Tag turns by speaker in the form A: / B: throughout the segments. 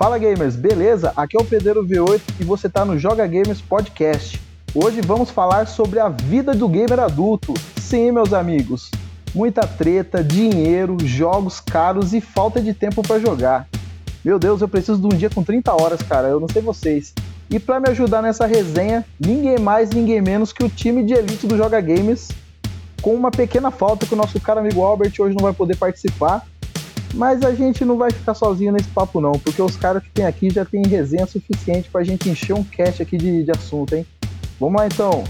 A: Fala gamers, beleza? Aqui é o Pedreiro V8 e você está no Joga Gamers Podcast. Hoje vamos falar sobre a vida do gamer adulto. Sim, meus amigos, muita treta, dinheiro, jogos caros e falta de tempo para jogar. Meu Deus, eu preciso de um dia com 30 horas, cara, eu não sei vocês. E para me ajudar nessa resenha, ninguém mais, ninguém menos que o time de elite do Joga Games, com uma pequena falta que o nosso cara amigo Albert hoje não vai poder participar. Mas a gente não vai ficar sozinho nesse papo não, porque os caras que tem aqui já tem resenha suficiente pra gente encher um cast aqui de, de assunto, hein? Vamos lá então.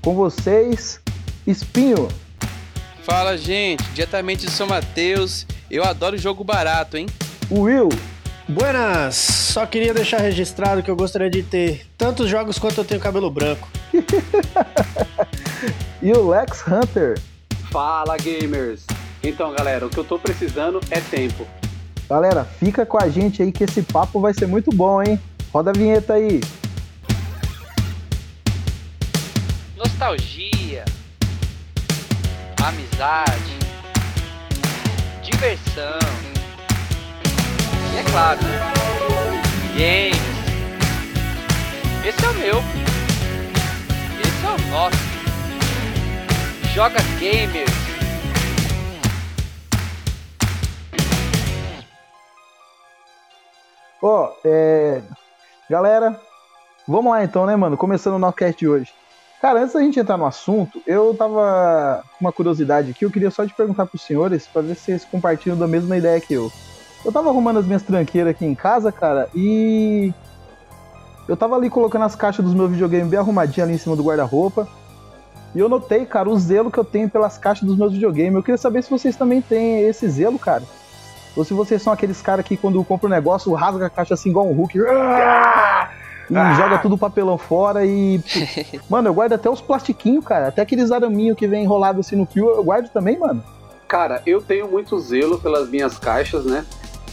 A: Com vocês, Espinho.
B: Fala, gente. Diretamente de São Mateus. Eu adoro jogo barato, hein?
A: Will.
C: Buenas! Só queria deixar registrado que eu gostaria de ter tantos jogos quanto eu tenho cabelo branco.
A: e o Lex Hunter.
D: Fala, gamers! Então, galera, o que eu tô precisando é tempo.
A: Galera, fica com a gente aí que esse papo vai ser muito bom, hein? Roda a vinheta aí.
E: Nostalgia, amizade, diversão e é claro, games. Esse é o meu. Esse é o nosso. Joga Gamers.
A: Ó, é... Galera, vamos lá então, né, mano? Começando o nosso cast de hoje. Cara, antes da gente entrar no assunto, eu tava com uma curiosidade aqui, eu queria só te perguntar pros senhores, para ver se vocês compartilham da mesma ideia que eu. Eu tava arrumando as minhas tranqueiras aqui em casa, cara, e. Eu tava ali colocando as caixas dos meus videogames bem arrumadinhas ali em cima do guarda-roupa. E eu notei, cara, o zelo que eu tenho pelas caixas dos meus videogames. Eu queria saber se vocês também têm esse zelo, cara. Ou se vocês são aqueles caras que quando compra um negócio, rasga a caixa assim igual um Hulk. E ah! joga tudo o papelão fora e. mano, eu guardo até os plastiquinhos, cara. Até aqueles araminhos que vem enrolado assim no fio, eu guardo também, mano.
D: Cara, eu tenho muito zelo pelas minhas caixas, né?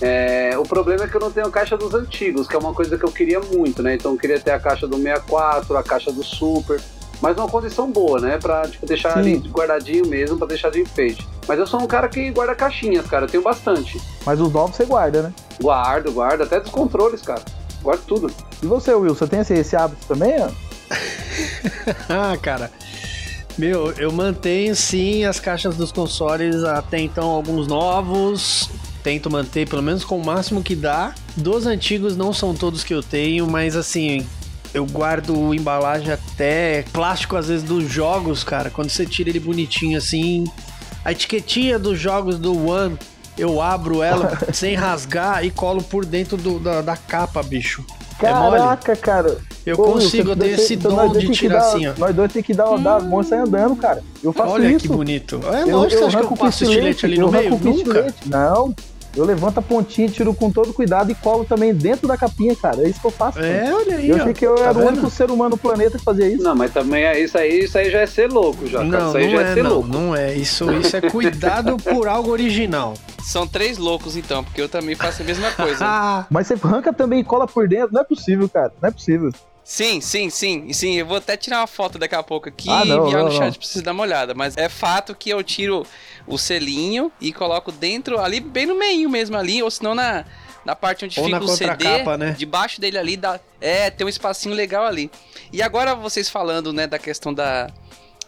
D: É, o problema é que eu não tenho a caixa dos antigos, que é uma coisa que eu queria muito, né? Então eu queria ter a caixa do 64, a caixa do Super, mas numa condição boa, né? Pra tipo, deixar Sim. ali guardadinho mesmo, pra deixar de enfeite. Mas eu sou um cara que guarda caixinhas, cara, eu tenho bastante.
A: Mas os novos você guarda, né?
D: Guardo, guardo, até dos controles, cara. Guardo tudo.
A: E você, Will, você tem esse, esse hábito também?
C: ah, cara. Meu, eu mantenho sim as caixas dos consoles até então alguns novos, tento manter pelo menos com o máximo que dá. Dos antigos não são todos que eu tenho, mas assim, eu guardo embalagem até plástico às vezes dos jogos, cara. Quando você tira ele bonitinho assim, a etiquetinha dos jogos do One, eu abro ela sem rasgar e colo por dentro do, da, da capa, bicho.
A: É Caraca, é cara.
C: Eu Pô, consigo, eu tenho esse então dom de tirar dar, assim, ó.
A: Nós dois tem que dar, hum. dar bom sair andando, cara. Eu faço
C: Olha
A: isso.
C: Olha que bonito. É lógico que você acha que eu passo estilete ali no meio? Nunca.
A: Não, eu levanto a pontinha, tiro com todo cuidado e colo também dentro da capinha, cara. É isso que eu faço.
C: É, cara. olha aí.
A: Eu achei que eu tá era vendo? o único ser humano do planeta que fazia isso.
D: Não, mas também é isso aí, isso aí já é ser louco, já. Não, isso aí
C: não
D: já
C: é,
D: é ser
C: não,
D: louco.
C: Não é, isso, isso é cuidado por algo original.
B: São três loucos então, porque eu também faço a mesma coisa.
A: mas você arranca também e cola por dentro, não é possível, cara. Não é possível.
B: Sim, sim, sim. Sim, eu vou até tirar uma foto daqui a pouco aqui ah, não, e enviar no chat pra vocês dar uma olhada. Mas é fato que eu tiro o selinho e coloco dentro, ali bem no meio mesmo ali, ou senão na, na parte onde
C: ou
B: fica o CD,
C: né?
B: debaixo dele ali, dá, é, tem um espacinho legal ali. E agora vocês falando, né, da questão da,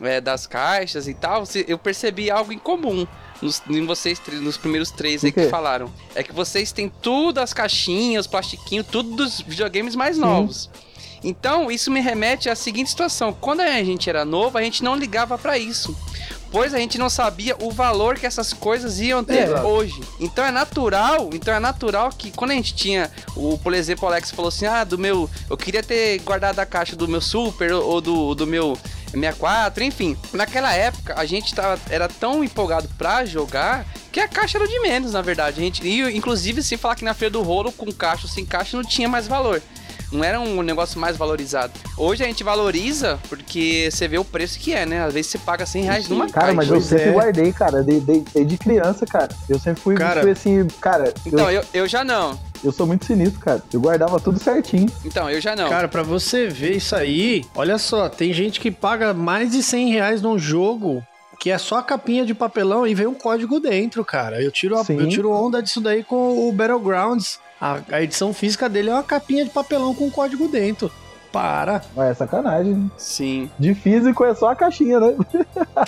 B: é, das caixas e tal, eu percebi algo em comum nos, em vocês nos primeiros três aí que falaram. É que vocês têm tudo, as caixinhas, os plastiquinhos, tudo dos videogames mais novos. Então, isso me remete à seguinte situação: quando a gente era novo, a gente não ligava para isso. Pois a gente não sabia o valor que essas coisas iam ter é, hoje. Então é natural, então é natural que quando a gente tinha, o, por exemplo, o Alex falou assim: "Ah, do meu, eu queria ter guardado a caixa do meu Super ou do, do meu 64, enfim. Naquela época, a gente tava, era tão empolgado pra jogar que a caixa era de menos, na verdade. A gente, e, inclusive, se falar que na feira do rolo, com caixa ou sem caixa, não tinha mais valor não era um negócio mais valorizado. Hoje a gente valoriza porque você vê o preço que é, né? Às vezes você paga 100 reais Sim, numa
A: cara,
B: caixa.
A: mas eu sempre é. guardei, cara, desde de, de, criança, cara. Eu sempre fui, cara, fui assim, cara.
B: Então, eu, eu, eu já não.
A: Eu sou muito sinistro, cara. Eu guardava tudo certinho.
B: Então, eu já não.
C: Cara, pra você ver isso aí, olha só, tem gente que paga mais de 100 reais num jogo que é só a capinha de papelão e vem um código dentro, cara. Eu tiro, a, eu tiro onda disso daí com o Battlegrounds. A, a edição física dele é uma capinha de papelão com código dentro. Para.
A: É sacanagem.
B: Sim.
A: De físico é só a caixinha, né?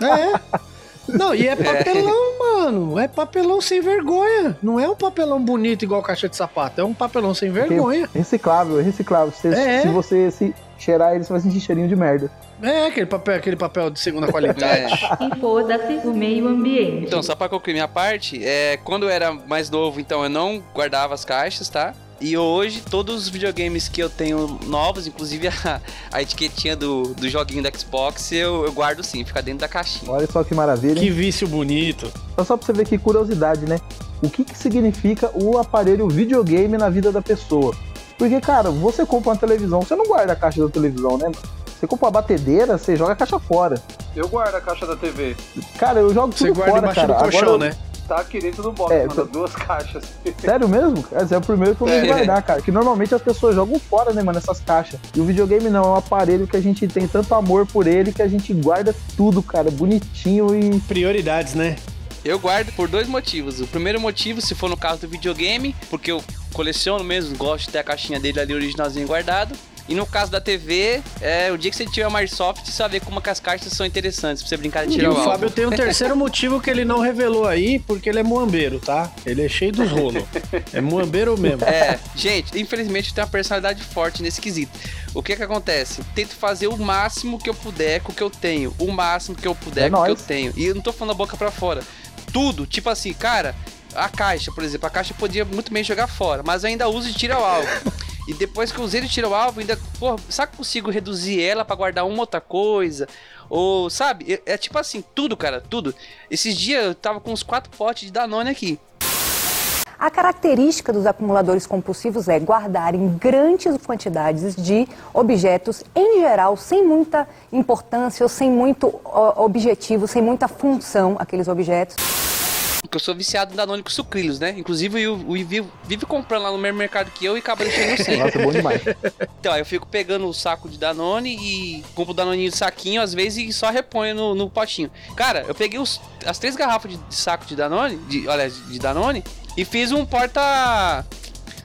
C: É. Não, e é papelão, mano. É papelão sem vergonha. Não é um papelão bonito igual caixa de sapato. É um papelão sem vergonha.
A: Reciclável, é reciclável. Se,
C: É.
A: se você se cheirar ele, você vai sentir cheirinho de merda.
C: É aquele papel, aquele papel de segunda qualidade.
B: É.
F: E foda-se o meio ambiente.
B: Então, só pra concluir minha parte, é, quando eu era mais novo, então eu não guardava as caixas, tá? E hoje, todos os videogames que eu tenho novos, inclusive a, a etiquetinha do, do joguinho da Xbox, eu, eu guardo sim, fica dentro da caixinha.
A: Olha só que maravilha. hein?
C: que vício bonito.
A: Só só pra você ver que curiosidade, né? O que, que significa o aparelho videogame na vida da pessoa? Porque, cara, você compra uma televisão, você não guarda a caixa da televisão, né? mano? Você compra uma batedeira, você joga a caixa fora.
D: Eu guardo a caixa da TV.
A: Cara, eu jogo
C: Você
A: tudo
C: guarda
A: fora,
C: embaixo
A: cara.
C: do colchão,
A: Agora eu-
D: Tá aqui dentro do box,
A: É,
D: mano,
A: tô-
D: duas caixas.
A: Sério mesmo? Esse é o primeiro que eu vou
B: É.
A: guardar, cara. Que normalmente as pessoas jogam fora, né, mano, essas caixas. E o videogame não, é um aparelho que a gente tem tanto amor por ele que a gente guarda tudo, cara, bonitinho e.
C: Prioridades, né?
B: Eu guardo por dois motivos. O primeiro motivo, se for no caso do videogame, porque eu coleciono mesmo, gosto de ter a caixinha dele ali originalzinho guardado. E no caso da TV, é o dia que você tiver uma Airsoft, você vai ver como que as caixas são interessantes pra você brincar de
C: E
B: tirar
C: o
B: o alvo.
C: Fábio tem um terceiro motivo que ele não revelou aí, porque ele é muambeiro, tá? Ele é cheio dos rolos. É muambeiro mesmo.
B: É, gente, infelizmente eu tenho uma personalidade forte nesse quesito. O que que acontece? Tento fazer o máximo que eu puder com o que eu tenho. O máximo que eu puder
A: É
B: com o que eu tenho. E eu não tô falando a boca pra fora. Tudo, tipo assim, cara, a caixa, por exemplo, a caixa eu podia muito bem jogar fora, mas eu ainda uso de tira o alvo. E depois que eu usei de tira o alvo, ainda, pô, sabe que consigo reduzir ela pra guardar uma outra coisa? Ou, sabe? É, é tipo assim, tudo, cara, tudo. Esses dias eu tava com uns quatro potes de Danone aqui.
G: A característica dos acumuladores compulsivos é guardarem grandes quantidades de objetos, em geral, sem muita importância ou sem muito objetivo, sem muita função, aqueles objetos.
B: Porque eu sou viciado em Danone com sucrilhos, né? Inclusive o o Ivi vive comprando lá no mesmo mercado que eu e acaba deixando 100.
A: Nossa, é bom demais.
B: Então, aí eu fico pegando o saco de Danone e compro o Danoninho de saquinho, às vezes, e só reponho no, no potinho. Cara, eu peguei os- as três garrafas de, de saco de Danone, de, olha, de Danone, e fiz um porta...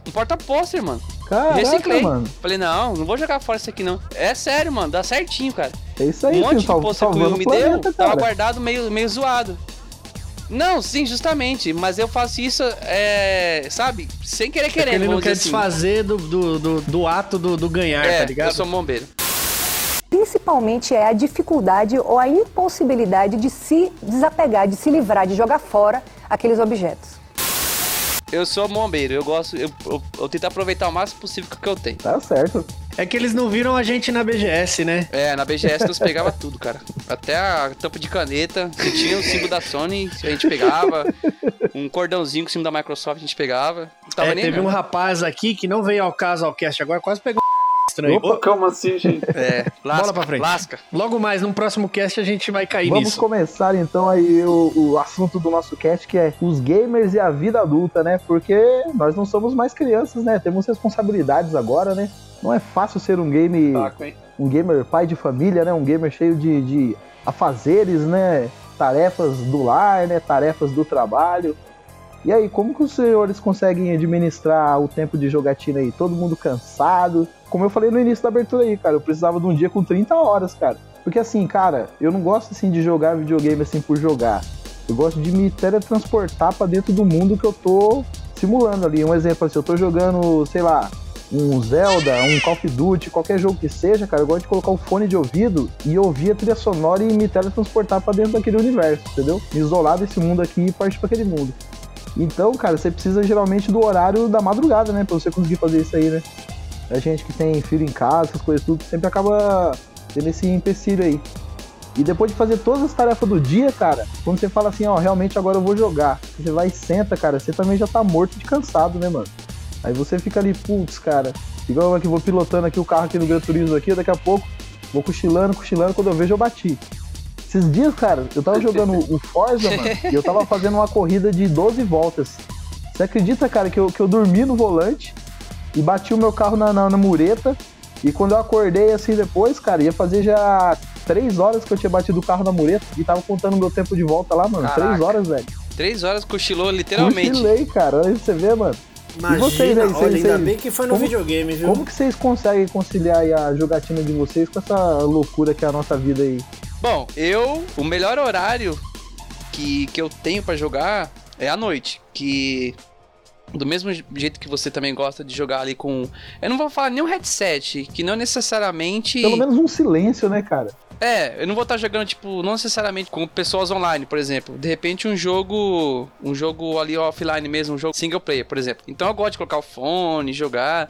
B: Um porta-pôster, mano.
A: Caraca,
B: Reciclei.
A: mano.
B: Falei, não, não vou jogar fora isso aqui, não. É sério, mano, dá certinho, cara.
A: É isso aí,
B: um monte
A: filho,
B: de pôster que o Will me
A: planeta,
B: deu, tava
A: cara.
B: guardado meio, meio zoado. Não, sim, justamente. Mas eu faço isso, é, sabe? Sem querer
C: Porque
B: querer.
C: ele não quer
B: assim.
C: desfazer do, do, do, do ato do, do ganhar,
B: É,
C: tá ligado?
B: eu sou bombeiro.
G: Principalmente é a dificuldade ou a impossibilidade de se desapegar, de se livrar, de jogar fora aqueles objetos.
B: Eu sou bombeiro, eu gosto, eu, eu, eu tento aproveitar o máximo possível com o que eu tenho.
A: Tá certo.
C: É que eles não viram a gente na BGS, né?
B: É, na BGS nós pegava tudo, cara. Até a tampa de caneta, que tinha o símbolo da Sony, a gente pegava. Um cordãozinho com o símbolo da Microsoft a gente pegava. Não tava
C: É,
B: nem
C: teve
B: vendo.
C: um rapaz aqui que não veio ao caso ao cast agora, quase pegou estranho.
D: Opa, calma assim, gente.
B: É, lasca,
C: Bola pra frente.
B: lasca.
C: Logo mais, num próximo cast, a gente vai cair
A: Vamos
C: nisso.
A: começar então aí o, o assunto do nosso cast, que é os gamers e a vida adulta, né? Porque nós não somos mais crianças, né? Temos responsabilidades agora, né? Não é fácil ser um game,
D: hein?
A: um gamer pai de família, né? Um gamer cheio de, de afazeres, né? Tarefas do lar, né? Tarefas do trabalho. E aí, como que os senhores conseguem administrar o tempo de jogatina aí? Todo mundo cansado? Como eu falei no início da abertura aí, cara, eu precisava de um dia com 30 horas, cara. Porque assim, cara, eu não gosto assim de jogar videogame assim por jogar. Eu gosto de me teletransportar pra dentro do mundo que eu tô simulando ali. Um exemplo assim, eu tô jogando, sei lá, um Zelda, um Call of Duty, qualquer jogo que seja, cara, eu gosto de colocar o fone de ouvido e ouvir a trilha sonora e me teletransportar pra dentro daquele universo, entendeu? Me isolar desse mundo aqui e partir pra aquele mundo. Então, cara, você precisa geralmente do horário da madrugada, né? Pra você conseguir fazer isso aí, né? A gente que tem filho em casa, essas coisas tudo, sempre acaba tendo esse empecilho aí. E depois de fazer todas as tarefas do dia, cara, quando você fala assim, ó, realmente agora eu vou jogar, você vai e senta, cara, você também já tá morto de cansado, né, mano? Aí você fica ali, putz, cara, igual eu que vou pilotando aqui o carro aqui no Gran Turismo aqui, daqui a pouco vou cochilando, cochilando, quando eu vejo eu bati. Esses dias, cara, eu tava jogando o Forza, mano, e eu tava fazendo uma corrida de 12 voltas. Você acredita, cara, que eu, que eu dormi no volante e bati o meu carro na, na, na mureta. E quando eu acordei assim depois, cara, ia fazer já três horas que eu tinha batido o carro na mureta e tava contando meu tempo de volta lá, mano.
B: Caraca.
A: Três horas, velho.
B: Três horas cochilou, literalmente.
A: Cochilei, cara. Olha você vê, mano.
C: Imagina,
A: vocês aí,
C: olha,
A: vocês
C: ainda bem que foi no
A: Como-
C: videogame, viu?
A: Como que vocês conseguem conciliar aí a jogatina de vocês com essa loucura que é a nossa vida aí?
B: Bom, eu. O melhor horário que, que eu tenho pra jogar é à noite. Que. Do mesmo jeito que você também gosta de jogar ali com. Eu não vou falar nem um headset, que não necessariamente.
A: Pelo menos um silêncio, né, cara?
B: É, eu não vou estar jogando, tipo, não necessariamente com pessoas online, por exemplo. De repente, um jogo. Um jogo ali offline mesmo, um jogo single player, por exemplo. Então eu gosto de colocar o fone, jogar.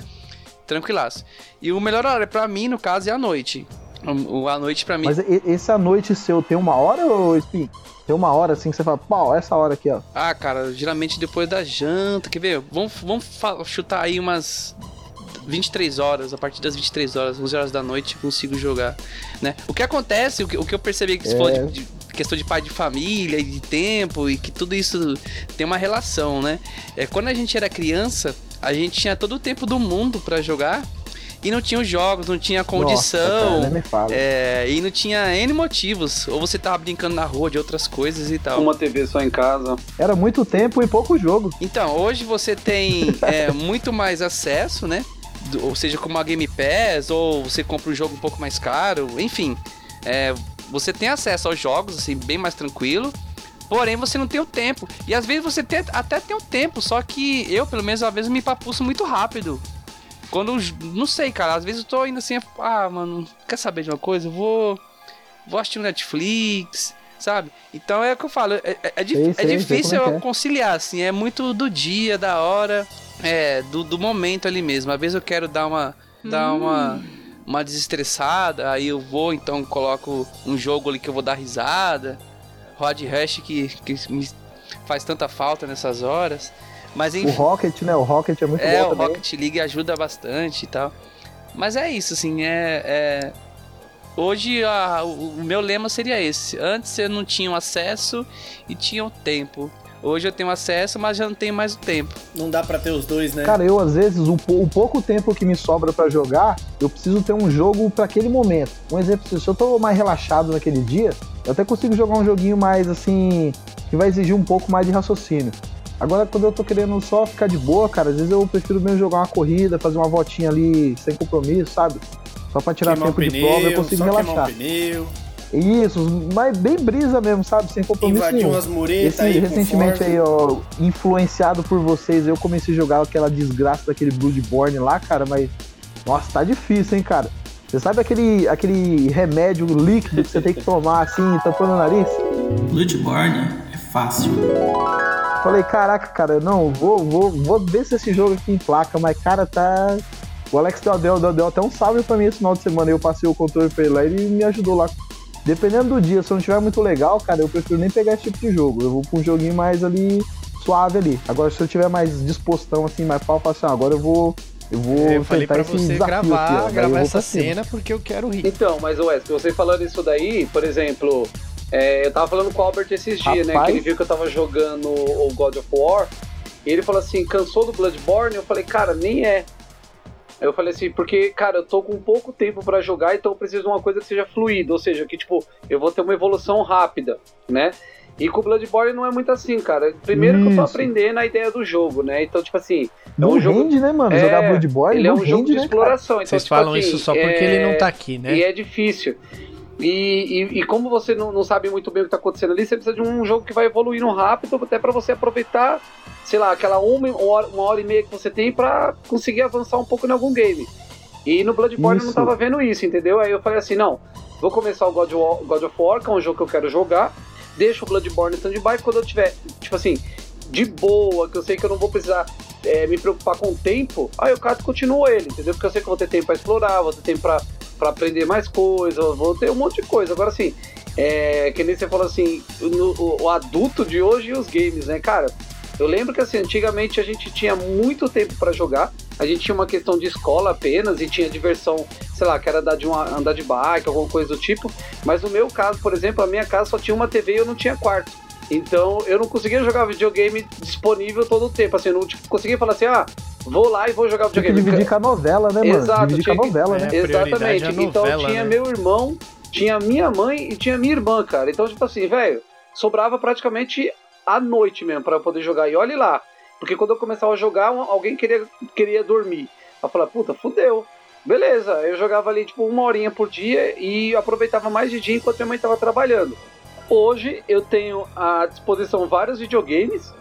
B: Tranquilaço. E o melhor horário pra mim, no caso, é à noite. O, o- a noite pra mim.
A: Mas esse à noite seu tem uma hora, ô Spin? Tem uma hora assim que você fala, pau, essa hora aqui, ó.
B: Ah, cara, geralmente depois da janta, quer ver? Vamos, vamos chutar aí umas 23 horas, a partir das 23 horas, 11 horas da noite consigo jogar, né? O que acontece, o que, o que eu percebi que você
A: É.
B: falou de, de questão de pai de família e de tempo e que tudo isso tem uma relação, né? É, quando a gente era criança, a gente tinha todo o tempo do mundo pra jogar e não tinha os jogos, não tinha condição.
A: Nossa, cara, nem me fala.
B: é, e não tinha N motivos. Ou você tava brincando na rua de outras coisas e tal.
D: Uma TV só em casa.
A: Era muito tempo e pouco jogo.
B: Então, hoje você tem é, muito mais acesso, né? Ou seja, como a Game Pass, ou você compra um jogo um pouco mais caro, enfim. é, você tem acesso aos jogos, assim, bem mais tranquilo. Porém, você não tem o tempo. E às vezes você tem- até tem o tempo, só que eu, pelo menos, às vezes me papuço muito rápido. Quando. Não sei, cara, às vezes eu tô indo assim, ah, mano, quer saber de uma coisa? Eu vou. Vou assistir um Netflix, sabe? Então é o que eu falo, é, é- é
A: Sei,
B: é
A: sei,
B: difícil
A: é é.
B: conciliar, assim, é muito do dia, da hora, é, do, do momento ali mesmo. Às vezes eu quero dar uma. dar uma. uma desestressada, aí eu vou, então coloco um jogo ali que eu vou dar risada. Rod Rush que, que me faz tanta falta nessas horas. Mas
A: O
B: enfim.
A: Rocket, né? O Rocket é muito
B: É,
A: bom
B: o
A: também.
B: Rocket League ajuda bastante e tal. Mas é isso, assim, é. é- Hoje a- o, o meu lema seria esse. Antes eu não tinha o acesso e tinha o tempo. Hoje eu tenho acesso, mas já não tenho mais o tempo.
C: Não dá pra ter os dois, né?
A: Cara, eu às vezes, o, o pouco tempo que me sobra pra jogar, eu preciso ter um jogo pra aquele momento. Um exemplo, se eu tô mais relaxado naquele dia, eu até consigo jogar um joguinho mais assim, que vai exigir um pouco mais de raciocínio. Agora, quando eu tô querendo só ficar de boa, cara, às vezes eu prefiro mesmo jogar uma corrida, fazer uma voltinha ali sem compromisso, sabe? Só pra tirar
C: Queimar
A: tempo de prova, eu consigo relaxar.
C: pneu,
A: Isso, mas bem brisa mesmo, sabe? Sem compromisso
C: invadir
A: nenhum.
C: umas muretas aí
A: recentemente aí, ó, influenciado por vocês, eu comecei a jogar aquela desgraça daquele Bloodborne lá, cara, mas. Nossa, tá difícil, hein, cara. Você sabe aquele, aquele remédio líquido que você tem que tomar assim, tampando o nariz?
H: Bloodborne é fácil.
A: Falei, caraca, cara, não, vou, vou, vou ver se esse jogo aqui em placa, mas, cara, tá. O Alex deu, deu, deu, deu até um salve pra mim esse final de semana. Eu passei o controle pra ele lá e ele me ajudou lá. Dependendo do dia, se eu não tiver muito legal, cara, eu prefiro nem pegar esse tipo de jogo. Eu vou pra um joguinho mais ali, suave ali. Agora, se eu tiver mais dispostão, assim, mais pau, eu falo assim, ah, agora eu vou. Eu vou
C: Eu falei
A: tentar
C: pra
A: esse
C: você
A: desafio
C: gravar,
A: aqui,
C: gravar essa cena porque eu quero rir.
D: Então, mas Wes, você falando isso daí, por exemplo, é, eu tava falando com o Albert esses dias, né?
A: Rapaz.
D: Que ele viu que eu tava jogando o God of War. E ele falou assim, cansou do Bloodborne? Eu falei, cara, nem é. Eu falei assim, porque, cara, eu tô com pouco tempo pra jogar, então eu preciso de uma coisa que seja fluida, ou seja, que, tipo, eu vou ter uma evolução rápida, né? E com o Bloodborne não é muito assim, cara. Primeiro que eu tô
A: Isso.
D: aprendendo a ideia do jogo, né? Então, tipo assim,
A: Não
D: um jogo-
A: rende, né, mano?
D: É,
A: Jogar Bloodborne
D: ele é um jogo
A: rende,
D: de
A: né,
D: exploração. Então,
C: Vocês
D: tipo
C: falam
D: assim,
C: isso só porque
D: é-
C: ele não tá aqui, né?
D: e é difícil. E, e, e como você não, não sabe muito bem o que tá acontecendo ali, você precisa de um jogo que vai evoluindo rápido, até para você aproveitar, sei lá, aquela uma hora, uma hora e meia que você tem pra conseguir avançar um pouco em algum game. E no Bloodborne eu não
A: Isso.
D: tava vendo isso, entendeu? Aí eu falei assim, não, vou começar o God of War, God of War que é um jogo que eu quero jogar, deixo o Bloodborne stand-by, quando eu tiver, tipo assim, de boa, que eu sei que eu não vou precisar é, me preocupar com o tempo, aí eu cato e continuo ele, entendeu? Porque eu sei que eu vou ter tempo pra explorar, vou ter tempo pra, pra aprender mais coisas, vou ter um monte de coisa. Agora, assim, é, que nem você falou assim, no- o, o adulto de hoje e os games, né, cara? Eu lembro que, assim, antigamente a gente tinha muito tempo pra jogar, a gente tinha uma questão de escola apenas e tinha diversão, sei lá, que era andar de, uma, andar de bike, alguma coisa do tipo. Mas no meu caso, por exemplo, a minha casa só tinha uma TV e eu não tinha quarto. Então eu não conseguia jogar videogame disponível todo o tempo. Assim, eu não tipo, conseguia falar assim, ah, vou lá e vou jogar
A: Tem que
D: videogame.
A: dividir com a novela, né, mano?
D: Exato,
A: dividir com a
D: tinha que-
A: novela, né?
C: É,
D: Exatamente.
C: é a
D: então
C: novela,
D: tinha
C: né?
D: meu irmão, tinha minha mãe e tinha minha irmã, cara. Então, tipo assim, velho, sobrava praticamente à noite mesmo pra eu poder jogar. E olhe lá, porque quando eu começava a jogar, alguém queria, queria dormir. Eu falava, puta, fudeu. Beleza, eu jogava ali tipo uma horinha por dia e aproveitava mais de dia enquanto minha mãe estava trabalhando. Hoje eu tenho à disposição vários videogames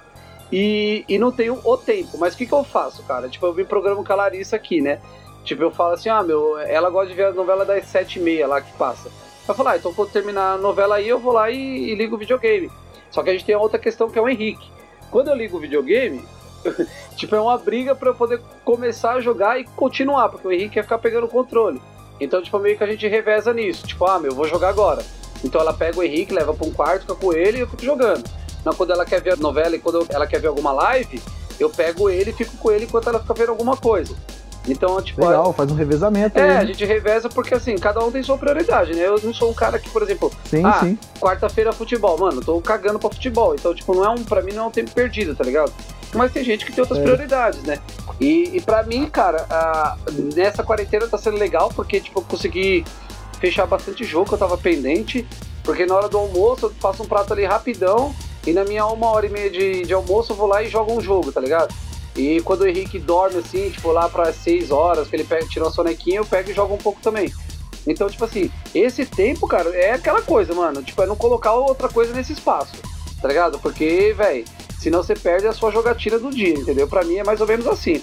D: e, e não tenho o tempo. Mas o que, que eu faço, cara? Tipo, eu me programo com a Larissa aqui, né? Tipo, eu falo assim, ah, meu, ela gosta de ver a novela das sete e meia lá que passa. Eu falo, ah, então quando terminar a novela aí, eu vou lá e, e ligo o videogame. Só que a gente tem outra questão que é o Henrique. Quando eu ligo o videogame, tipo, é uma briga pra eu poder começar a jogar e continuar, porque o Henrique quer ficar pegando o controle. Então, tipo, meio que a gente reveza nisso. Tipo, ah, meu, eu vou jogar agora. Então ela pega o Henrique, leva pra um quarto, fica com ele e eu fico jogando. Não, quando ela quer ver a novela e quando ela quer ver alguma live, eu pego ele e fico com ele enquanto ela fica vendo alguma coisa. Então, tipo,
A: Legal, faz um revezamento aí.
D: é, a
A: né?
D: gente reveza porque assim, cada um tem sua prioridade, né? Eu não sou um cara que, por exemplo,
A: Sim,
D: ah,
A: sim.
D: quarta-feira futebol, mano, tô cagando pra futebol. Então, tipo, não é um, pra mim não é um tempo perdido, tá ligado? Mas tem gente que tem outras
A: É.
D: prioridades, né? E, e pra mim, cara, a- nessa quarentena tá sendo legal porque, tipo, eu consegui fechar bastante jogo que eu tava pendente. Porque na hora do almoço eu faço um prato ali rapidão e na minha uma hora e meia de, de almoço eu vou lá e jogo um jogo, tá ligado? E quando o Henrique dorme assim, tipo, lá para seis horas, que ele pega, tira uma sonequinha, eu pego e jogo um pouco também. Então, tipo assim, esse tempo, cara, é aquela coisa, mano. Tipo, é não colocar outra coisa nesse espaço, tá ligado? Porque, velho, senão você perde a sua jogatina do dia, entendeu? Pra mim é mais ou menos assim.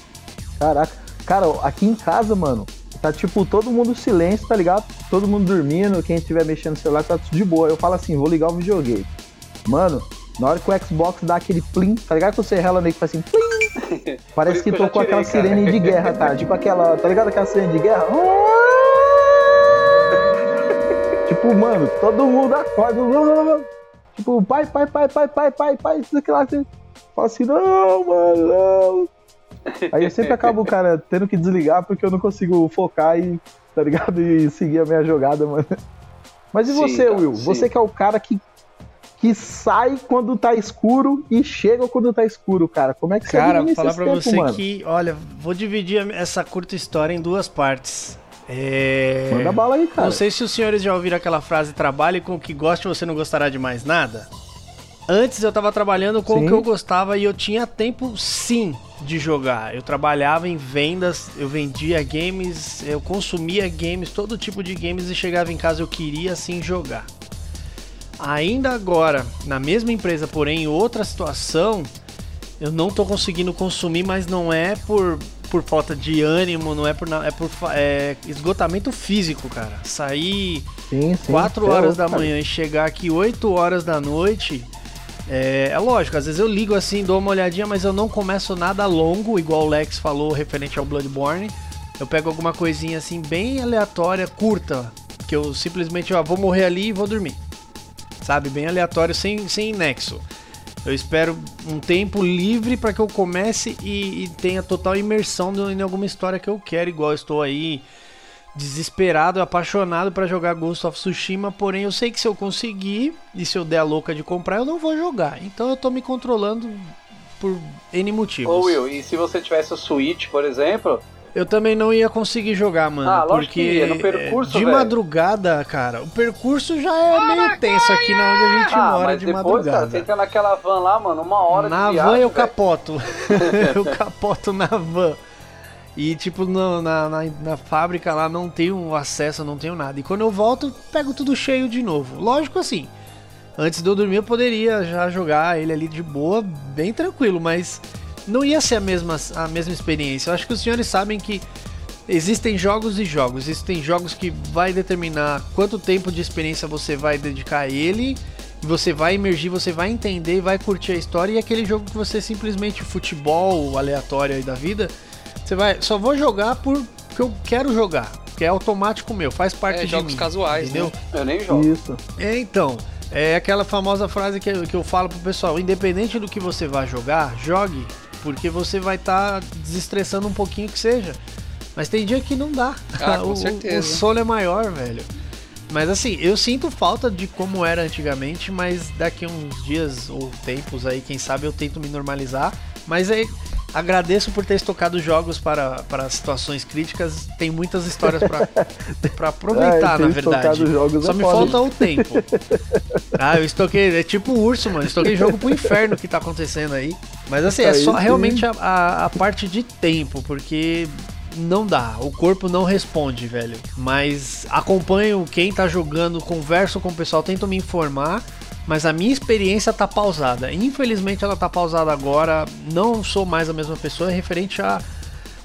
A: Caraca. Cara, aqui em casa, mano, tá tipo todo mundo silêncio, tá ligado? Todo mundo dormindo, quem estiver mexendo no celular tá tudo de boa. Eu falo assim, vou ligar o videogame. Mano, na hora que o Xbox dá aquele plim, tá ligado que você rela nele que faz assim, plim? Parece que
D: que
A: tocou
D: tirei,
A: aquela
D: cara.
A: sirene de guerra, cara. Tipo aquela, tá ligado aquela sirene de guerra? tipo, mano, todo mundo acorda. Tipo, pai, pai, pai, pai, pai, pai, pai, isso aqui lá. assim. Fala assim, não, mano, não. Aí eu sempre acabo, cara, tendo que desligar porque eu não consigo focar e, tá ligado? E seguir a minha jogada, mano. Mas e
D: Sim,
A: você,
D: cara,
A: Will?
D: sim.
A: Você que é o cara que, que sai quando tá escuro e chega quando tá escuro, cara. Como é que você
C: Cara, falar pra
A: tempos,
C: você
A: mano?
C: que, olha, vou dividir essa curta história em duas partes. É...
A: Manda bala aí, cara.
C: Não sei se os senhores já ouviram aquela frase: trabalhe com o que goste, você não gostará de mais nada. Antes eu tava trabalhando com
A: Sim.
C: o que eu gostava e eu tinha tempo sim de jogar. Eu trabalhava em vendas, eu vendia games, eu consumia games, todo tipo de games e chegava em casa eu queria sim jogar. Ainda agora, na mesma empresa, porém em outra situação, eu não tô conseguindo consumir, mas não é por, por falta de ânimo, não é por é por é esgotamento físico, cara. Sair
A: Sim, sim.
C: 4
A: É
C: horas da manhã e chegar aqui 8 horas da noite. É, é lógico, às vezes eu ligo assim, dou uma olhadinha, mas eu não começo nada longo, igual o Lex falou referente ao Bloodborne. Eu pego alguma coisinha assim bem aleatória, curta, que eu simplesmente ó, vou morrer ali e vou dormir. Sabe, bem aleatório, sem, sem nexo. Eu espero um tempo livre para que eu comece e, e tenha total imersão em alguma história que eu quero, igual eu estou aí desesperado, apaixonado para jogar Ghost of Tsushima, porém eu sei que se eu conseguir e se eu der a louca de comprar, eu não vou jogar. Então eu tô me controlando por N motivos.
D: Ô Will, e se você tivesse o Switch, por exemplo,
C: Eu também não ia conseguir jogar, mano.
D: Ah,
C: porque
D: no percurso,
C: de
D: velho.
C: madrugada, cara, o percurso já é meio tenso aqui na onde a gente
D: ah,
C: mora de
D: depois,
C: madrugada.
D: cara, você entra naquela van lá, mano, uma hora
C: na
D: de
C: van
D: viagem,
C: eu
D: velho.
C: capoto. eu capoto na van. E tipo, na, na, na fábrica lá não tenho acesso, não tenho nada. E quando eu volto, pego tudo cheio de novo. Lógico assim. Antes de eu dormir eu poderia já jogar ele ali de boa, bem tranquilo, mas não ia ser a mesma, a mesma experiência. Eu acho que os senhores sabem que existem jogos e jogos. Existem jogos que vai determinar quanto tempo de experiência você vai dedicar a ele. Você vai emergir, você vai entender, vai curtir a história. E aquele jogo que você simplesmente futebol aleatório aí da vida, você vai só vou jogar por porque eu quero jogar, que é automático meu, faz parte
B: É,
C: de
B: jogos
C: mim,
B: casuais,
C: entendeu?
B: né?
D: Eu nem jogo.
A: Isso.
C: É, então. É aquela famosa frase que eu, que eu falo pro pessoal: independente do que você vai jogar, jogue, porque você vai estar desestressando um pouquinho que seja. Mas tem dia que não dá.
B: Ah, com
C: o,
B: certeza.
C: o sono é maior, velho. Mas assim, eu sinto falta de como era antigamente, mas daqui uns dias ou tempos aí, quem sabe eu tento me normalizar. Mas é, Agradeço por ter estocado jogos para, para situações críticas. Tem muitas histórias para aproveitar,
A: ter
C: na verdade.
A: jogos
C: Só
A: é
C: me
A: foda.
C: falta o tempo. Ah, eu estoquei. É tipo o urso, mano. Estoquei jogo pro inferno que tá acontecendo aí. Mas assim, é
A: Aí
C: só realmente a, a, a parte de tempo, porque não dá. O corpo não responde, velho. Mas acompanho quem tá jogando, converso com o pessoal, tento me informar. Mas a minha experiência tá pausada. Infelizmente ela tá pausada agora. Não sou mais a mesma pessoa. É referente a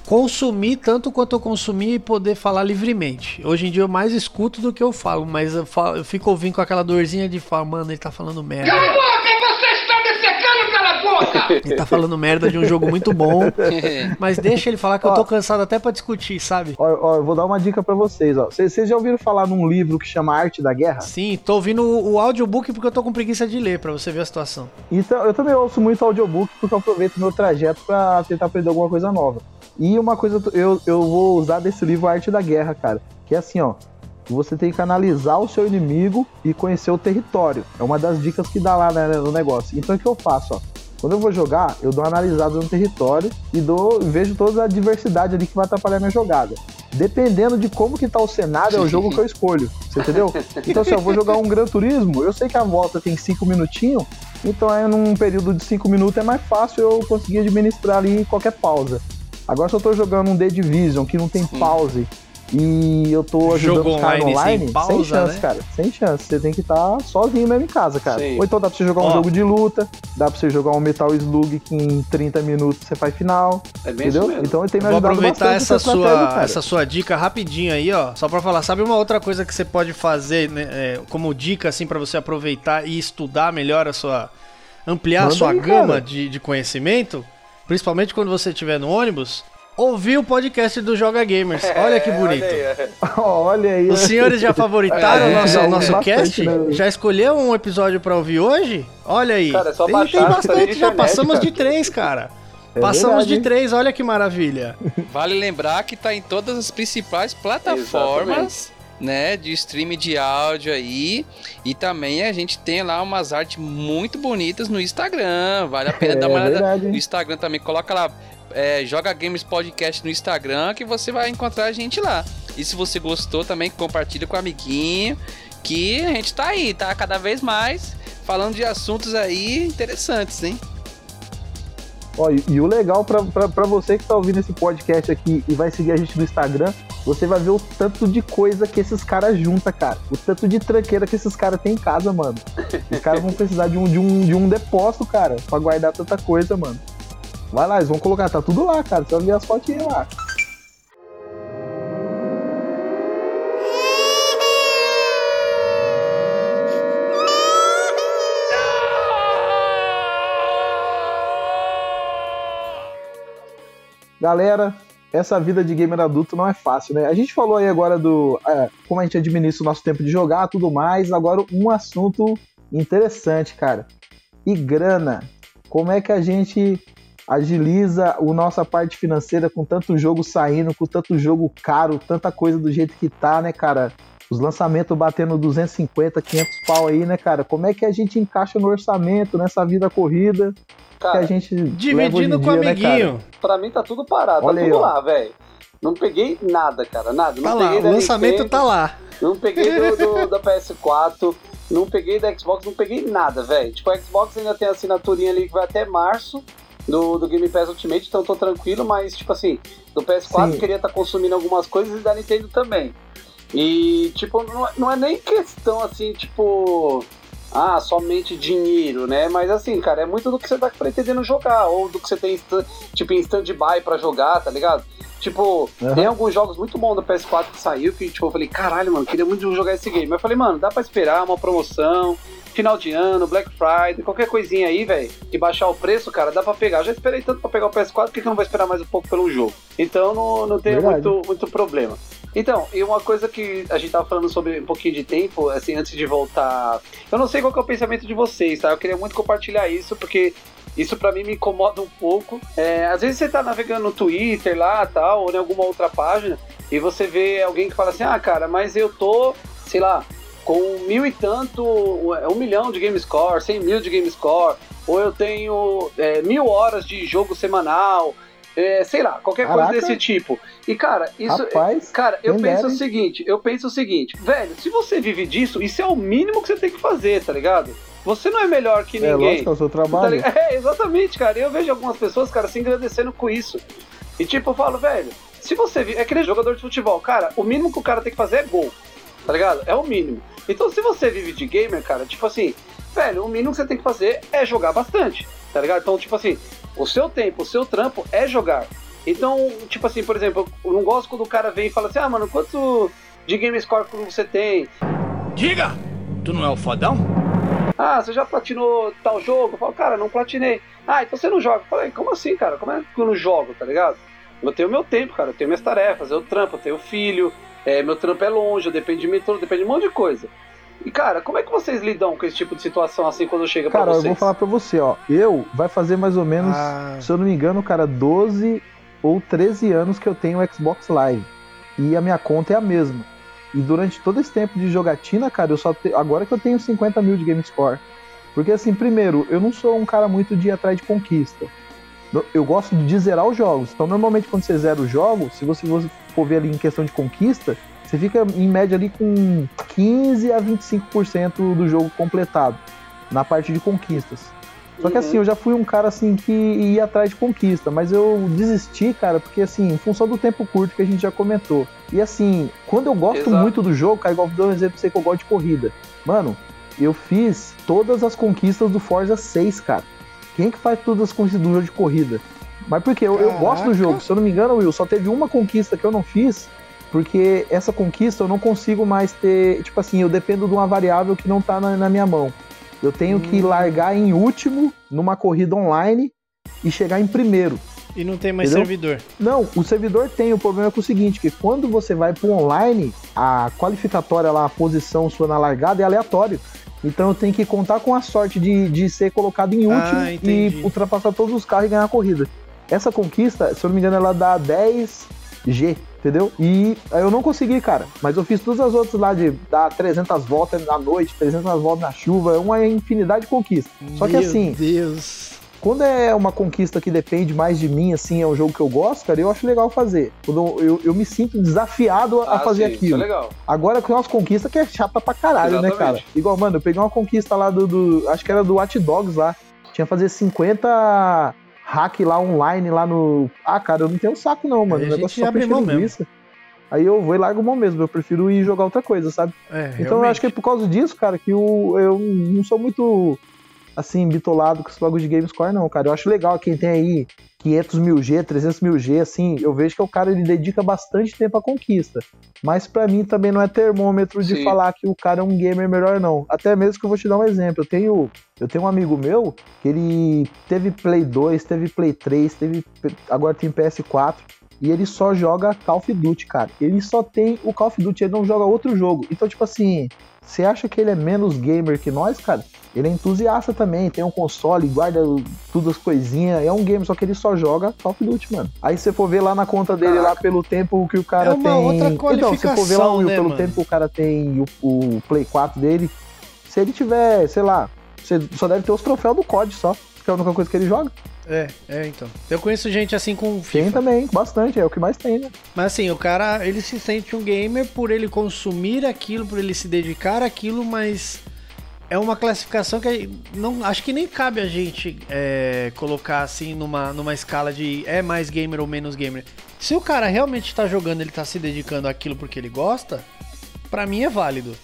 C: consumir tanto quanto eu consumi e poder falar livremente. Hoje em dia eu mais escuto do que eu falo, mas eu, falo- eu fico ouvindo com aquela dorzinha de falar, mano, ele tá falando merda.
I: Cala a boca! Você está me
C: Ele tá falando merda de um jogo muito bom, mas deixa ele falar que eu tô cansado até pra discutir, sabe?
A: Ó, ó, eu vou dar uma dica pra vocês, ó. Vocês vocês já ouviram falar num livro que chama Arte da Guerra?
C: Sim, tô ouvindo o, o audiobook porque eu tô com preguiça de ler, pra você ver a situação.
A: Então, eu também ouço muito audiobook porque eu aproveito meu trajeto pra tentar aprender alguma coisa nova. E uma coisa eu, eu vou usar desse livro Arte da Guerra, cara, que é assim, ó. Você tem que analisar o seu inimigo e conhecer o território. É uma das dicas que dá lá né, no negócio. Então o que eu faço, ó? Quando eu vou jogar, eu dou uma analisada no território e dou, vejo toda a diversidade ali que vai atrapalhar minha jogada. Dependendo de como que tá o cenário, é o jogo que eu escolho. Você entendeu? Então, se eu vou jogar um Gran Turismo, eu sei que a volta tem 5 minutinhos, então é num período de 5 minutos é mais fácil eu conseguir administrar ali qualquer pausa. Agora, se eu tô jogando um The Division que não tem pause e eu tô ajudando
C: Jogo
A: os caras
C: online sem
A: online, sem,
C: pausa,
A: chance,
C: né?
A: cara. Sem chance. Você tem que estar sozinho mesmo em casa, cara.
D: Sim.
A: Ou então dá pra você jogar um
C: Ó.
A: jogo de luta, dá pra você jogar um Metal Slug que em 30 minutos você faz final.
D: É bem
A: entendeu? Então ele tem me
C: Vou
A: ajudado
C: aproveitar
A: bastante
C: essa
A: nessa
C: sua,
A: estratégia, cara.
C: essa sua dica rapidinho aí, ó. Só pra falar, sabe uma outra coisa que você pode fazer, né, é, como dica, assim, pra você aproveitar e estudar melhor a sua. ampliar a
A: Manda
C: sua
A: aí,
C: gama de, de conhecimento, principalmente quando você estiver no ônibus, ouvir o podcast do Joga Gamers. Olha que bonito.
D: Olha aí,
A: Olha aí.
C: Os senhores já favoritaram
A: É,
C: o nosso,
A: ouvi
C: nosso cast?
A: né?
C: Já escolheu um episódio pra ouvir hoje? Olha aí.
D: Cara, é só
C: tem,
D: baixar,
C: tem bastante, já passamos de três, cara.
A: É
C: Passamos
A: verdade,
C: de três, olha que maravilha.
B: Vale lembrar que tá em todas as principais plataformas, né, de streaming de áudio aí. E também a gente tem lá umas artes muito bonitas no Instagram. Vale a pena
A: É
B: dar uma olhada
A: verdade,
B: no Instagram também. Coloca lá, é, Joga Games Podcast no Instagram que você vai encontrar a gente lá. E se você gostou também, compartilha com o amiguinho. Que a gente tá aí, tá cada vez mais falando de assuntos aí interessantes, hein?
A: Ó, e, e o legal pra você que tá ouvindo esse podcast aqui e vai seguir a gente no Instagram, você vai ver o tanto de coisa que esses caras juntam, cara. O tanto de tranqueira que esses caras têm em casa, mano. Os caras vão precisar de um, de, um, de um depósito, cara, pra guardar tanta coisa, mano. Vai lá, eles vão colocar, tá tudo lá, cara. Você vai ver as fotinhas lá. Galera, essa vida de gamer adulto não é fácil, né? A gente falou aí agora do é, como a gente administra o nosso tempo de jogar, tudo mais. Agora um assunto interessante, cara. E grana. Como é que a gente agiliza a nossa parte financeira com tanto jogo saindo, com tanto jogo caro, tanta coisa do jeito que tá, né, cara? Os lançamentos batendo 250, 500 pau aí, né, cara? Como é que a gente encaixa no orçamento, nessa vida corrida que a
D: Cara,
A: gente leva hoje
C: Dividindo
A: em
C: com o
A: né, cara?
C: amiguinho.
D: pra mim tá tudo parado,
A: Olha
D: tá
A: aí,
D: tudo
A: ó.
D: lá, velho. Não peguei nada, cara, nada.
C: Tá
D: não
C: lá, o lançamento
D: Nintendo,
C: tá lá.
D: Não peguei do, do- da PS4, não peguei da Xbox, não peguei nada, velho. Tipo, a Xbox ainda tem a assinaturinha ali que vai até março do, do Game Pass Ultimate, então eu tô tranquilo, mas, tipo assim, do PS4
A: Sim.
D: queria estar consumindo algumas coisas e da Nintendo também. E, tipo, não, é- não é nem questão assim, tipo. Ah, somente dinheiro, né? Mas assim, cara, é muito do que você tá pretendendo jogar, ou do que você tem, tipo, em stand-by pra jogar, tá ligado? Tipo,
A: Aham.
D: tem alguns jogos muito bons da PS4 que saiu que, tipo, eu falei, caralho, mano, queria muito jogar esse game. Mas eu falei, mano, dá pra esperar uma promoção, final de ano, Black Friday, qualquer coisinha aí, velho, que baixar o preço, cara, dá pra pegar. Eu já esperei tanto pra pegar o PS4, por que, que eu não vou esperar mais um pouco pelo jogo? Então não, não tem muito, muito problema. Então, e uma coisa que a gente tava falando sobre um pouquinho de tempo, assim, antes de voltar. Eu não sei qual é o pensamento de vocês, tá? Eu queria muito compartilhar isso, porque isso pra mim me incomoda um pouco. É, às vezes você tá navegando no Twitter lá, tal, ou em alguma outra página, e você vê alguém que fala assim: ah, cara, mas eu tô, sei lá, com mil e tanto, um milhão de game score, cem mil de game score, ou eu tenho é, mil horas de jogo semanal, é, sei lá, qualquer
A: Caraca.
D: coisa desse tipo. E cara, isso,
A: Rapaz,
D: cara, eu penso
A: dera,
D: o seguinte, eu penso o seguinte, velho, se você vive disso, isso é o mínimo que você tem que fazer, tá ligado? Você não é melhor que
A: É
D: ninguém.
A: lógico, é o seu
D: Tá
A: trabalho.
D: ligado? É, exatamente, cara. Eu vejo algumas pessoas, cara, se agradecendo com isso. E tipo, eu falo, velho, se você é aquele jogador de futebol, cara, o mínimo que o cara tem que fazer é gol. Tá ligado? É o mínimo. Então, se você vive de gamer, cara, tipo assim, velho, o mínimo que você tem que fazer é jogar bastante. Tá ligado? Então, tipo assim, o seu tempo, o seu trampo é jogar. Então, tipo assim, por exemplo, eu não gosto quando o cara vem e fala assim, ah, mano, quanto de game score que você tem?
I: Diga! Tu não é o fodão?
D: Ah, você já platinou tal jogo? Eu falo, cara, não platinei. Ah, então você não joga. Eu falei, como assim, cara? Como é que eu não jogo, tá ligado? Eu tenho meu tempo, cara, eu tenho minhas tarefas, eu trampo, eu tenho filho, é, meu trampo é longe, eu dependo de metrô, depende de um monte de coisa. E, cara, como é que vocês lidam com esse tipo de situação assim quando chega
A: Cara,
D: pra
A: eu
D: vocês?
A: vou falar pra você, ó. Eu vai fazer mais ou menos,
C: Ah.
A: se eu não me engano, cara, 12 ou 13 anos que eu tenho o Xbox Live. E a minha conta é a mesma. E durante todo esse tempo de jogatina, cara, eu só te... agora que eu tenho 50 mil de game score. Porque assim, primeiro, eu não sou um cara muito de ir atrás de conquista. Eu- Eu gosto de zerar os jogos. Então, normalmente, quando você zera os jogos, se você for ver ali em questão de conquista, você fica em média ali com 15 a 25% do jogo completado na parte de conquistas. Só que
D: Uhum.
A: assim, eu já fui um cara assim que ia atrás de conquista, mas eu desisti, cara, porque assim, em função do tempo curto que a gente já comentou. E assim, quando eu gosto
D: Exato.
A: muito do jogo, cara, igual vou dar um exemplo pra você que eu gosto de corrida. Mano, eu fiz todas as conquistas do Forza 6, cara. Quem é que faz todas as conquistas do jogo de corrida? Mas porque eu, eu gosto do jogo. Se eu não me engano, Will, só teve uma conquista que eu não fiz, porque essa conquista eu não consigo mais ter. Tipo assim, eu dependo de uma variável que não tá na, na minha mão. Eu tenho que
C: Hum.
A: largar em último numa corrida online e chegar em primeiro.
C: E não tem mais
A: Entendeu?
C: servidor.
A: Não, o servidor tem. O problema é que é o seguinte, que quando você vai pro online, a qualificatória lá, a posição sua na largada é aleatório. Então eu tenho que contar com a sorte de, de ser colocado em último
C: Ah,
A: e ultrapassar todos os carros e ganhar a corrida. Essa conquista, se eu não me engano, ela dá 10G, entendeu? E eu não consegui, cara. Mas eu fiz todas as outras lá de dar 300 voltas na noite, 300 voltas na chuva, é uma infinidade de conquistas. Só que
C: Meu
A: assim,
C: Deus.
A: quando é uma conquista que depende mais de mim, assim, é um jogo que eu gosto, cara, eu acho legal fazer. Quando eu, eu me sinto desafiado a
D: Ah,
A: fazer
D: sim, Isso
A: aquilo.
D: é legal.
A: Agora com umas conquistas que é chata pra caralho, né,
D: Exatamente.
A: cara? Igual, mano, eu peguei uma conquista lá do, do- Acho que era do Watch Dogs lá. Tinha que fazer 50 hack lá online lá no. Ah, cara, eu não tenho saco, não, mano.
C: Aí
A: O negócio só
C: mesmo.
A: linguiça. Aí eu vou e largo mão mesmo. Eu prefiro ir jogar outra coisa, sabe?
C: É,
A: Então eu acho que é por causa disso, cara, que o, eu não sou muito, assim, bitolado com esse bagulho de GameScore, não, cara. Eu acho legal quem tem aí 500 mil G, 300 mil G, assim, eu vejo que o cara ele dedica bastante tempo à conquista. Mas pra mim também não é termômetro de
D: Sim.
A: falar que o cara é um gamer melhor, não. Até mesmo que eu vou te dar um exemplo. Eu tenho, eu tenho um amigo meu que ele teve Play 2, teve Play 3, teve, agora tem PS4. E ele só joga Call of Duty, cara. Ele só tem o Call of Duty, ele não joga outro jogo. Então, tipo assim, você acha que ele é menos gamer que nós, cara? Ele é entusiasta também, tem um console, guarda tudo as coisinhas. É um game, só que ele só joga of Duty, mano. Aí você for ver lá na conta dele, lá pelo tempo que o cara
C: É uma
A: tem.
C: outra
A: então, se for ver lá
C: né,
A: pelo
C: mano?
A: tempo que o cara tem o, o Play 4 dele. Se ele tiver, sei lá, você só deve ter os troféus do COD só. Que é a única coisa que ele joga.
C: É, é, então. Eu conheço gente assim com
A: Tem
C: FIFA.
A: também, bastante, é o que mais tem, né?
C: Mas assim, o cara, ele se sente um gamer por ele consumir aquilo, por ele se dedicar àquilo, mas é uma classificação que não acho que nem cabe a gente é, colocar assim numa, numa escala de é mais gamer ou menos gamer. Se o cara realmente tá jogando, ele tá se dedicando àquilo porque ele gosta, pra mim é válido.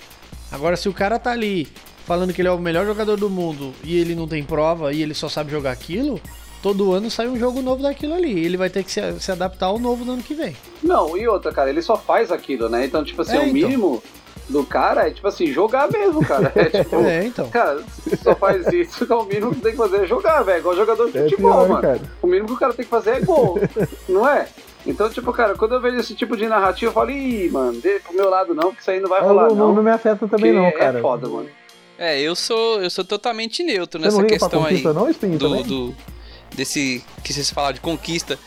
C: Agora, se o cara tá ali falando que ele é o melhor jogador do mundo e ele não tem prova e ele só sabe jogar aquilo, todo ano sai um jogo novo daquilo ali. Ele vai ter que se, se adaptar ao novo no ano que vem.
D: Não, e outra, cara, ele só faz aquilo, né? Então, tipo assim,
C: É,
D: o
C: então.
D: mínimo do cara é, tipo assim, jogar mesmo, cara. É, tipo,
C: É, então.
D: Cara, se só faz isso, então o mínimo que tem que fazer é jogar, velho. Igual jogador de
A: É
D: futebol,
A: pior,
D: mano.
A: cara.
D: O mínimo que o cara tem que fazer é gol, não é? Então, tipo, cara, quando eu vejo esse tipo de narrativa, eu falo, ih, mano, deixa pro meu lado não, que isso aí não vai
A: Eu
D: rolar,
A: não,
D: não.
A: não me afeta também, não, cara.
D: É foda, mano.
B: É, eu sou, eu sou totalmente neutro
A: Você não
B: nessa questão aí.
A: não,
B: do, do- desse que vocês falaram de conquista.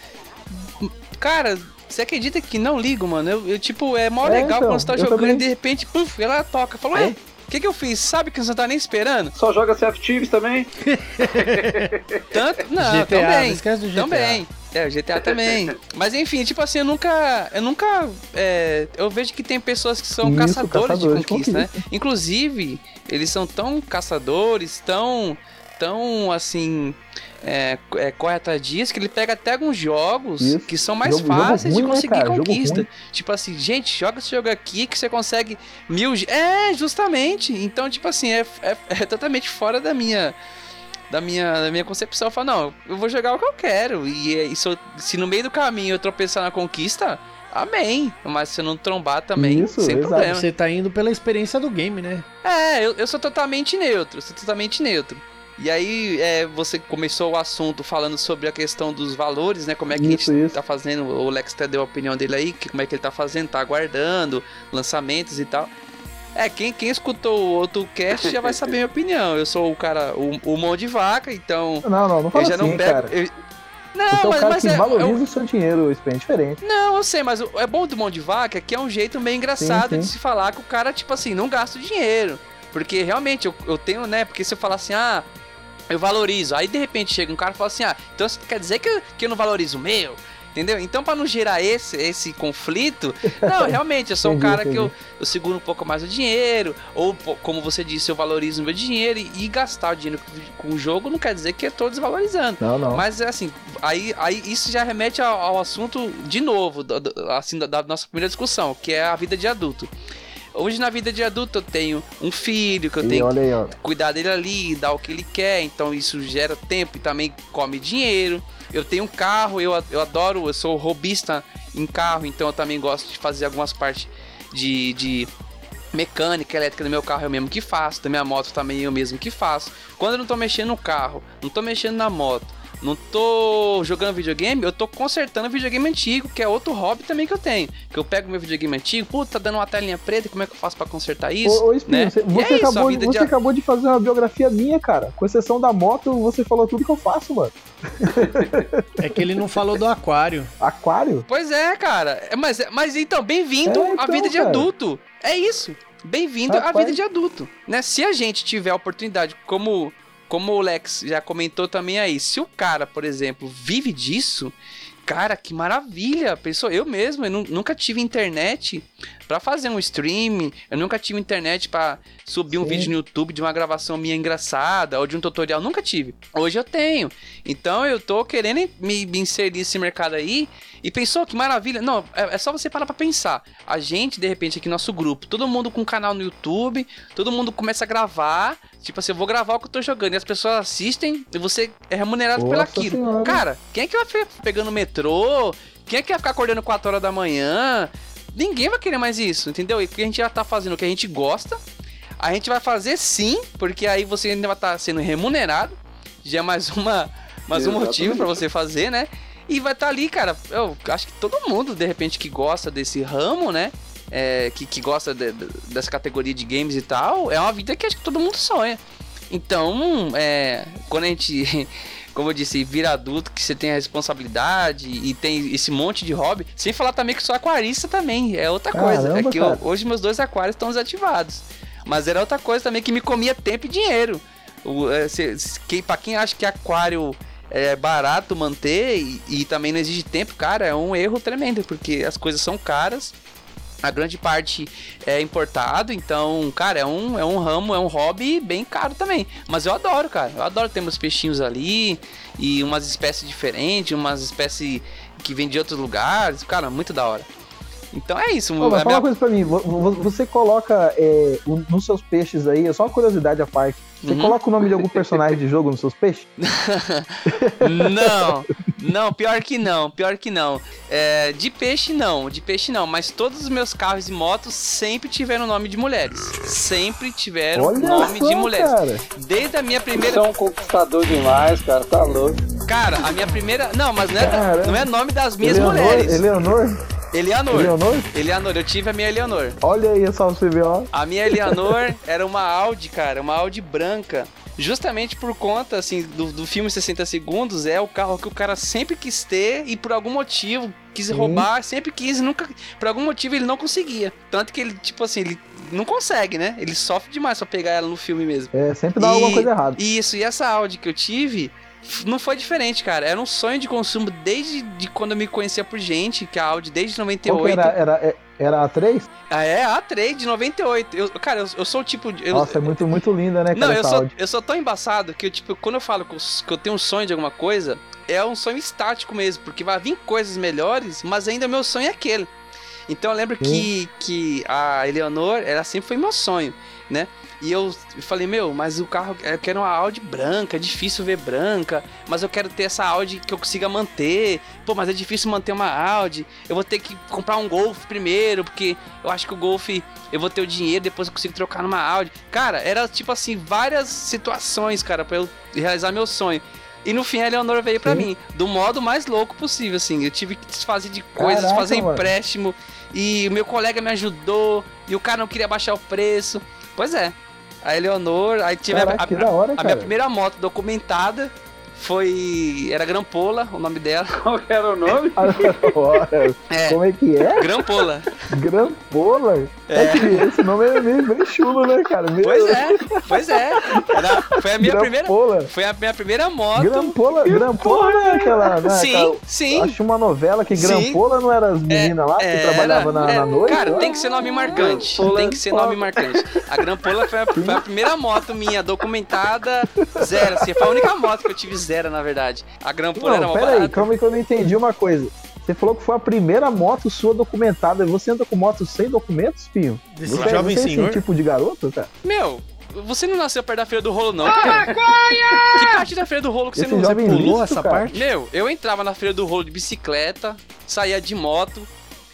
B: Cara, Você acredita que não ligo, mano? Eu, eu, tipo, é mó
A: É,
B: legal
A: então,
B: quando você tá jogando
A: também.
B: e de repente, puf, ela toca. Falou, ué, o que que eu fiz? Sabe que você não tá nem esperando?
D: Só joga of Thieves também?
B: Tanto. Não,
C: GTA,
B: também.
C: não esquece do GTA.
B: Também. É, o GTA também. Mas enfim, tipo assim, eu nunca. Eu nunca. é, eu vejo que tem pessoas que são
A: Isso,
B: caçadores,
A: caçadores
B: de
A: de
B: conquista, né? Inclusive, eles são tão caçadores, tão. tão assim. É, é, corre atrás disso, que ele pega até alguns jogos
A: Isso.
B: que são mais
A: Jogo- jogo
B: fáceis
A: ruim,
B: de
A: né,
B: conseguir?
A: Jogo
B: conquista. Tipo assim, gente, joga esse jogo aqui que você consegue mil. É, justamente. Então, tipo assim, é, é, é totalmente fora da minha. Da minha, da minha concepção. Eu falo, não, eu vou jogar o que eu quero. E, é- e se, eu- se no meio do caminho eu tropeçar na conquista, amém. Mas se eu não trombar também,
A: Isso,
B: sem
A: exato.
B: problema.
C: Você tá indo pela experiência do game, né?
B: É, eu, eu sou totalmente neutro, sou totalmente neutro. E aí, é, você começou o assunto falando sobre a questão dos valores, né? Como é que
A: Isso,
B: a gente
A: isso.
B: tá fazendo. O Lex até deu a opinião dele aí, que como é que ele tá fazendo, tá aguardando lançamentos e tal. É, quem, quem escutou o outro cast já vai saber minha opinião. Eu sou o cara, o, o mão de vaca, então.
A: Não, não, não fala
B: eu já
A: assim,
B: não pego.
A: cara.
B: eu- Não,
A: Você é o
B: mas,
A: cara
B: mas
A: que
B: é.
A: valoriza
B: eu-
A: o seu dinheiro, isso é diferente.
B: não, eu sei, mas o- é bom do mão de vaca que é um jeito meio engraçado
A: Sim, sim.
B: de se falar que o cara, tipo assim, não gasta o dinheiro. Porque realmente eu, eu tenho, né? Porque se eu falar assim, ah, eu valorizo. Aí de repente chega um cara e fala assim, ah, então isso quer dizer que, eu- que eu não valorizo o meu? Entendeu? Então, pra não gerar esse, esse conflito, não, realmente, eu sou um cara que eu, eu seguro um pouco mais o dinheiro, ou como você disse, eu valorizo o meu dinheiro e, e gastar o dinheiro com, com o jogo não quer dizer que eu tô desvalorizando.
A: Não, não.
B: Mas assim, aí, aí isso já remete ao, ao assunto de novo, do- do- assim, da, da nossa primeira discussão, que é a vida de adulto. Hoje na vida de adulto eu tenho um filho que eu
A: E
B: tenho
A: olha aí, ó.
B: que cuidar dele ali, dar o que ele quer, então isso gera tempo e também come dinheiro. Eu tenho um carro, eu, eu adoro, eu sou robista em carro, então eu também gosto de fazer algumas partes de, de mecânica elétrica do meu carro eu mesmo que faço, da minha moto também eu mesmo que faço. Quando eu não tô mexendo no carro, não tô mexendo na moto, não tô jogando videogame, eu tô consertando videogame antigo, que é outro hobby também que eu tenho. Que eu pego meu videogame antigo, puta, tá dando uma telinha preta, como é que eu faço pra consertar isso?
A: Ô, ô Espinho,
B: né?
A: você, você
B: é isso,
A: acabou,
B: vida
A: você
B: de-
A: acabou de fazer uma biografia minha, cara. Com exceção da moto, você falou tudo que eu faço, mano.
C: É que ele não falou do aquário.
A: Aquário?
B: Pois é, cara. É, Mas, mas então, bem-vindo
A: É,
B: à
A: então,
B: vida de
A: cara.
B: adulto. É isso. Bem-vindo à vida de adulto. Né? Se a gente tiver a oportunidade, como, como o Lex já comentou também aí, se o cara, por exemplo, vive disso, cara, que maravilha. Pensou, eu mesmo, eu nu- nunca tive internet pra fazer um stream, eu nunca tive internet pra subir um
A: Sim.
B: vídeo no YouTube de uma gravação minha engraçada ou de um tutorial, nunca tive. Hoje eu tenho. Então eu tô querendo me, me inserir nesse mercado aí e pensou que maravilha. Não, é, é só você parar pra pensar. A gente, de repente, aqui nosso grupo, todo mundo com um canal no YouTube, todo mundo começa a gravar. Tipo assim, eu vou gravar o que eu tô jogando e as pessoas assistem e você é remunerado
A: Nossa
B: pelaquilo.
A: Senhora.
B: Cara, quem é que vai ficar pegando metrô? Quem é que vai ficar acordando 4 horas da manhã? Ninguém vai querer mais isso, entendeu? E porque a gente já tá fazendo o que a gente gosta. A gente vai fazer sim, porque aí você ainda vai estar sendo remunerado. Já é mais uma mais um motivo pra você fazer, né? E vai estar ali, cara. Eu acho que todo mundo, de repente, que gosta desse ramo, né? É, que, que gosta de- de- dessa categoria de games e tal, é uma vida que acho que todo mundo sonha. Então, é, quando a gente, como eu disse, vira adulto, que você tem a responsabilidade e tem esse monte de hobby, sem falar também que sou aquarista também, é outra coisa. É
A: Caramba,
B: que eu- hoje meus dois aquários estão desativados. Mas era outra coisa também que me comia tempo e dinheiro. O, é, se, se- quem, pra quem acha que aquário é barato manter e, e também não exige tempo, cara, é um erro tremendo, porque as coisas são caras. A grande parte é importado, então, cara, é um, é um ramo, é um hobby bem caro também. Mas eu adoro, cara. Eu adoro ter meus peixinhos ali e umas espécies diferentes, umas espécies que vêm de outros lugares. Cara, muito da hora. Então é isso.
A: Ô, mas
B: a
A: fala
B: minha-
A: uma coisa pra mim, vo- vo- você coloca é, nos seus peixes aí, é só uma curiosidade à parte. Você
B: Uhum.
A: coloca o nome de algum personagem de jogo nos seus peixes?
B: Não, não, pior que não, pior que não. É, de peixe não, de peixe não, mas todos os meus carros e motos sempre tiveram nome de mulheres. Sempre tiveram
A: Olha
B: nome
A: só,
B: de mulheres.
A: cara.
B: Desde a minha
D: Você
B: primeira.
D: é um conquistador demais, cara, tá louco.
B: Cara, a minha primeira. Não, mas não é,
A: Caramba.
B: não é nome das minhas
A: Eleonor,
B: mulheres.
A: Eleonor?
B: Eleanor.
A: Eleonor?
B: Eleanor, eu tive a minha Eleanor.
A: Olha aí só pra você ver, ó.
B: A minha Eleanor era uma Audi, cara, uma Audi branca. Justamente por conta, assim, do, do filme 60 Segundos, é o carro que o cara sempre quis ter e por algum motivo, quis roubar, sempre quis, nunca. Por algum motivo ele não conseguia. Tanto que ele, tipo assim, ele não consegue, né? Ele sofre demais pra pegar ela no filme mesmo.
A: É, sempre dá alguma coisa errada.
B: Isso, e essa Audi que eu tive não foi diferente, cara. Era um sonho de consumo desde de quando eu me conhecia por gente, que a Audi desde
A: Qual que
B: 98.
A: era, era, é- era a 3?
B: Ah, é, a A3 de 98. Eu, cara, eu, eu sou o tipo. de- Eu,
A: Nossa, é muito, muito linda, né, cara,
B: não, eu sou, eu sou tão embaçado que, eu, tipo, quando eu falo que eu, que eu tenho um sonho de alguma coisa, é um sonho estático mesmo, porque vai vir coisas melhores, mas ainda meu sonho é aquele. Então eu lembro que, que a Eleanor, ela sempre foi meu sonho, né? E eu falei, meu, mas o carro, eu quero uma Audi branca, é difícil ver branca, mas eu quero ter essa Audi que eu consiga manter. Pô, mas é difícil manter uma Audi. Eu vou ter que comprar um Golf primeiro, porque eu acho que o Golf eu vou ter o dinheiro, depois eu consigo trocar numa Audi. Cara, era tipo assim, várias situações, cara, pra eu realizar meu sonho. E no fim a Eleonora veio pra
A: Sim.
B: mim, do modo mais louco possível, assim. Eu tive que desfazer de coisas,
A: Caraca,
B: fazer
A: mano.
B: empréstimo. E o meu colega me ajudou, e o cara não queria baixar o preço. Pois é. A Eleonor, aí tive a-
A: Caraca,
B: a,
A: da hora,
B: a minha primeira moto documentada foi. Era Grampola, o nome dela.
D: Qual era o nome?
A: Olha,
B: É.
A: Como é que é?
B: Grampola.
A: Grampola?
B: É.
A: É. que esse nome é meio, bem chulo, né, cara? Meio-
B: Pois é, pois é. Era- foi a minha primeira.
A: Grampola.
B: Foi a minha primeira moto.
A: Grampola, Grampola não é aquela, né?
B: Sim,
A: aquela-
B: sim.
A: Acho uma novela que
B: Sim.
A: Grampola não era as meninas lá que
B: Era,
A: trabalhavam na,
B: é,
A: na noite?
B: Cara, tem que ser nome marcante.
D: Grampola
B: Tem
D: é
B: que ser nome marcante. A Grampola foi a, foi a primeira moto minha documentada zero. Assim, foi a única moto que eu tive zero, na verdade. A Grampola era
A: Não,
B: uma
A: pera aí,
B: barata.
A: calma aí que eu não entendi uma coisa. Você falou que foi a primeira moto sua documentada. Você anda com moto sem documentos, Pinho?
C: Desse
A: Você,
C: jovem
A: você é
C: senhor?
A: esse tipo de garoto, cara?
B: Meu, você não nasceu perto da Feira do Rolo, não, cara. Que parte da Feira do Rolo que você
A: Esse
B: não
A: jovem
C: Pulou
A: listo,
C: essa
A: cara.
C: parte?
B: Meu, eu entrava na Feira do Rolo de bicicleta, saía de moto.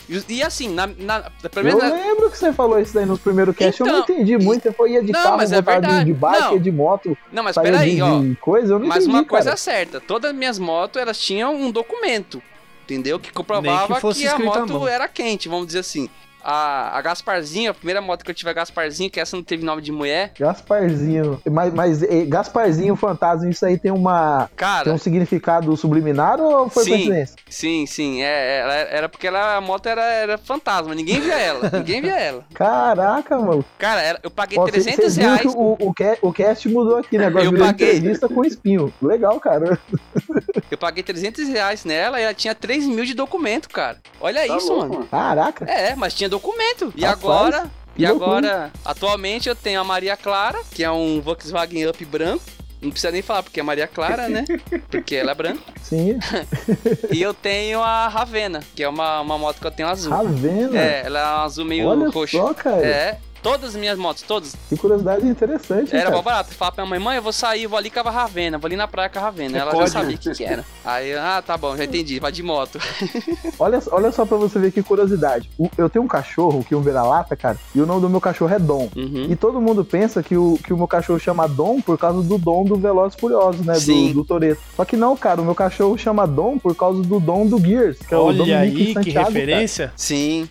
B: E, e assim, na, na, pelo
A: Eu
B: na-
A: lembro que você falou isso daí no primeiro cast. eu não
B: Então,
A: entendi muito. Você foi ia de
B: Não,
A: carro,
B: mas é
A: de,
B: verdade.
A: de bike,
B: Não.
A: de moto.
B: Não, mas peraí,
A: de,
B: ó.
A: de coisa, eu não
B: Mas
A: entendi,
B: uma coisa
A: cara.
B: é certa, todas as minhas motos, elas tinham um documento, entendeu? Que
C: Nem
B: comprovava
C: que
B: que, a moto era quente, vamos dizer assim. A, a Gasparzinho, a primeira moto que eu tive a Gasparzinho, que essa não teve nome de mulher.
A: Gasparzinho. Mas, mas Gasparzinho Fantasma, isso aí tem uma.
B: Cara,
A: Tem um significado subliminar ou foi
B: Sim.
A: coincidência?
B: sim, sim, é, ela- era porque ela, a moto era, era fantasma, ninguém via ela, ninguém via ela.
A: Caraca, mano.
B: Cara, era- eu paguei
A: Ó,
B: 300
A: vocês viram
B: reais.
A: o, o, o cast mudou aqui, né? Agora
B: Eu
A: virou
B: paguei.
A: entrevista com espinho. Legal, cara.
B: Eu paguei 300 reais nela e ela tinha 3 mil de documento, cara. Olha
D: Tá
B: isso,
D: louco,
B: mano.
A: Caraca.
B: É, mas tinha documento. E
A: Rapaz,
B: agora, e
A: loucura.
B: agora, atualmente eu tenho a Maria Clara, que é um Volkswagen Up branco. Não precisa nem falar porque é Maria Clara, né? Porque ela é branca.
A: Sim.
B: E eu tenho a Ravena, que é uma, uma moto que eu tenho azul.
A: Ravena.
B: É, ela é um azul meio
A: Olha
B: roxo.
A: só, cara.
B: É, todas as minhas motos, todas.
A: Que curiosidade interessante,
B: Era
A: cara.
B: mó barato. Eu falava pra minha mãe, mãe, eu vou sair, vou ali com a Ravena, vou ali na praia com a Ravena. Ela
C: código.
B: já sabia o que, que era. Aí, ah, tá bom, já entendi, vai de moto.
A: Olha, olha só pra você ver que curiosidade. Eu tenho um cachorro, que é um vira-lata, cara, e o nome do meu cachorro é Dom.
B: Uhum.
A: E todo mundo pensa que o, que o meu cachorro chama Dom por causa do Dom do Velozes Furiosos, né?
B: Sim.
A: Do, do Toreto. Só que não, cara, o meu cachorro chama Dom por causa do Dom do Gears, que é o
C: Olha
A: Dominique
C: aí, que
A: Santiago, cara.
C: referência.
B: Sim.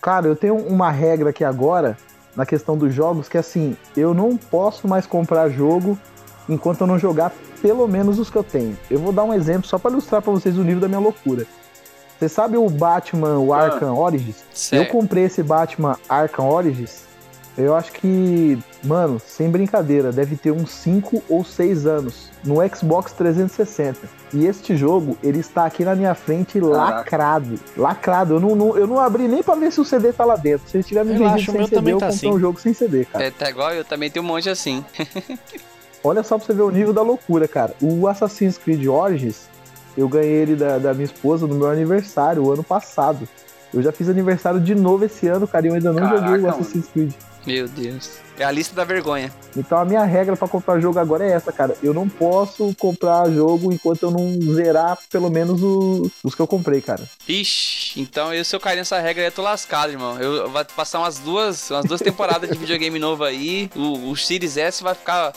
A: Cara, eu tenho uma regra aqui agora, na questão dos jogos, que é assim, eu não posso mais comprar jogo enquanto eu não jogar pelo menos os que eu tenho. Eu vou dar um exemplo só pra ilustrar pra vocês o nível da minha loucura. Você sabe o Batman, o
D: Ah.
A: Arkham Origins? Eu
B: Certo.
A: comprei esse Batman Arkham Origins, eu acho que, mano, sem brincadeira, deve ter uns 5 ou 6 anos no Xbox 360. E este jogo, ele está aqui na minha frente lacrado. Lacrado. Eu não, não- eu não abri nem pra ver se o CD tá lá dentro. Se ele tiver me vendido sem CD,
C: também
A: eu
C: tá
A: comprei
C: assim.
A: um jogo sem CD, cara.
B: É, tá igual eu também tenho um monte assim.
A: Olha só pra você ver o nível da loucura, cara. O Assassin's Creed Origins, eu ganhei ele da, da minha esposa no meu aniversário, o ano passado. Eu já fiz aniversário de novo esse ano, cara, e eu ainda não
D: Caraca,
A: joguei o. Assassin's Creed.
B: Meu Deus. É a lista da vergonha.
A: Então a minha regra pra comprar jogo agora é essa, cara. Eu não posso comprar jogo enquanto eu não zerar pelo menos o- os que eu comprei, cara.
B: Ixi, então eu, se eu cair nessa regra, eu tô lascado, irmão. Eu, eu vou passar umas duas, umas duas temporadas de videogame novo aí. O, o Series S vai ficar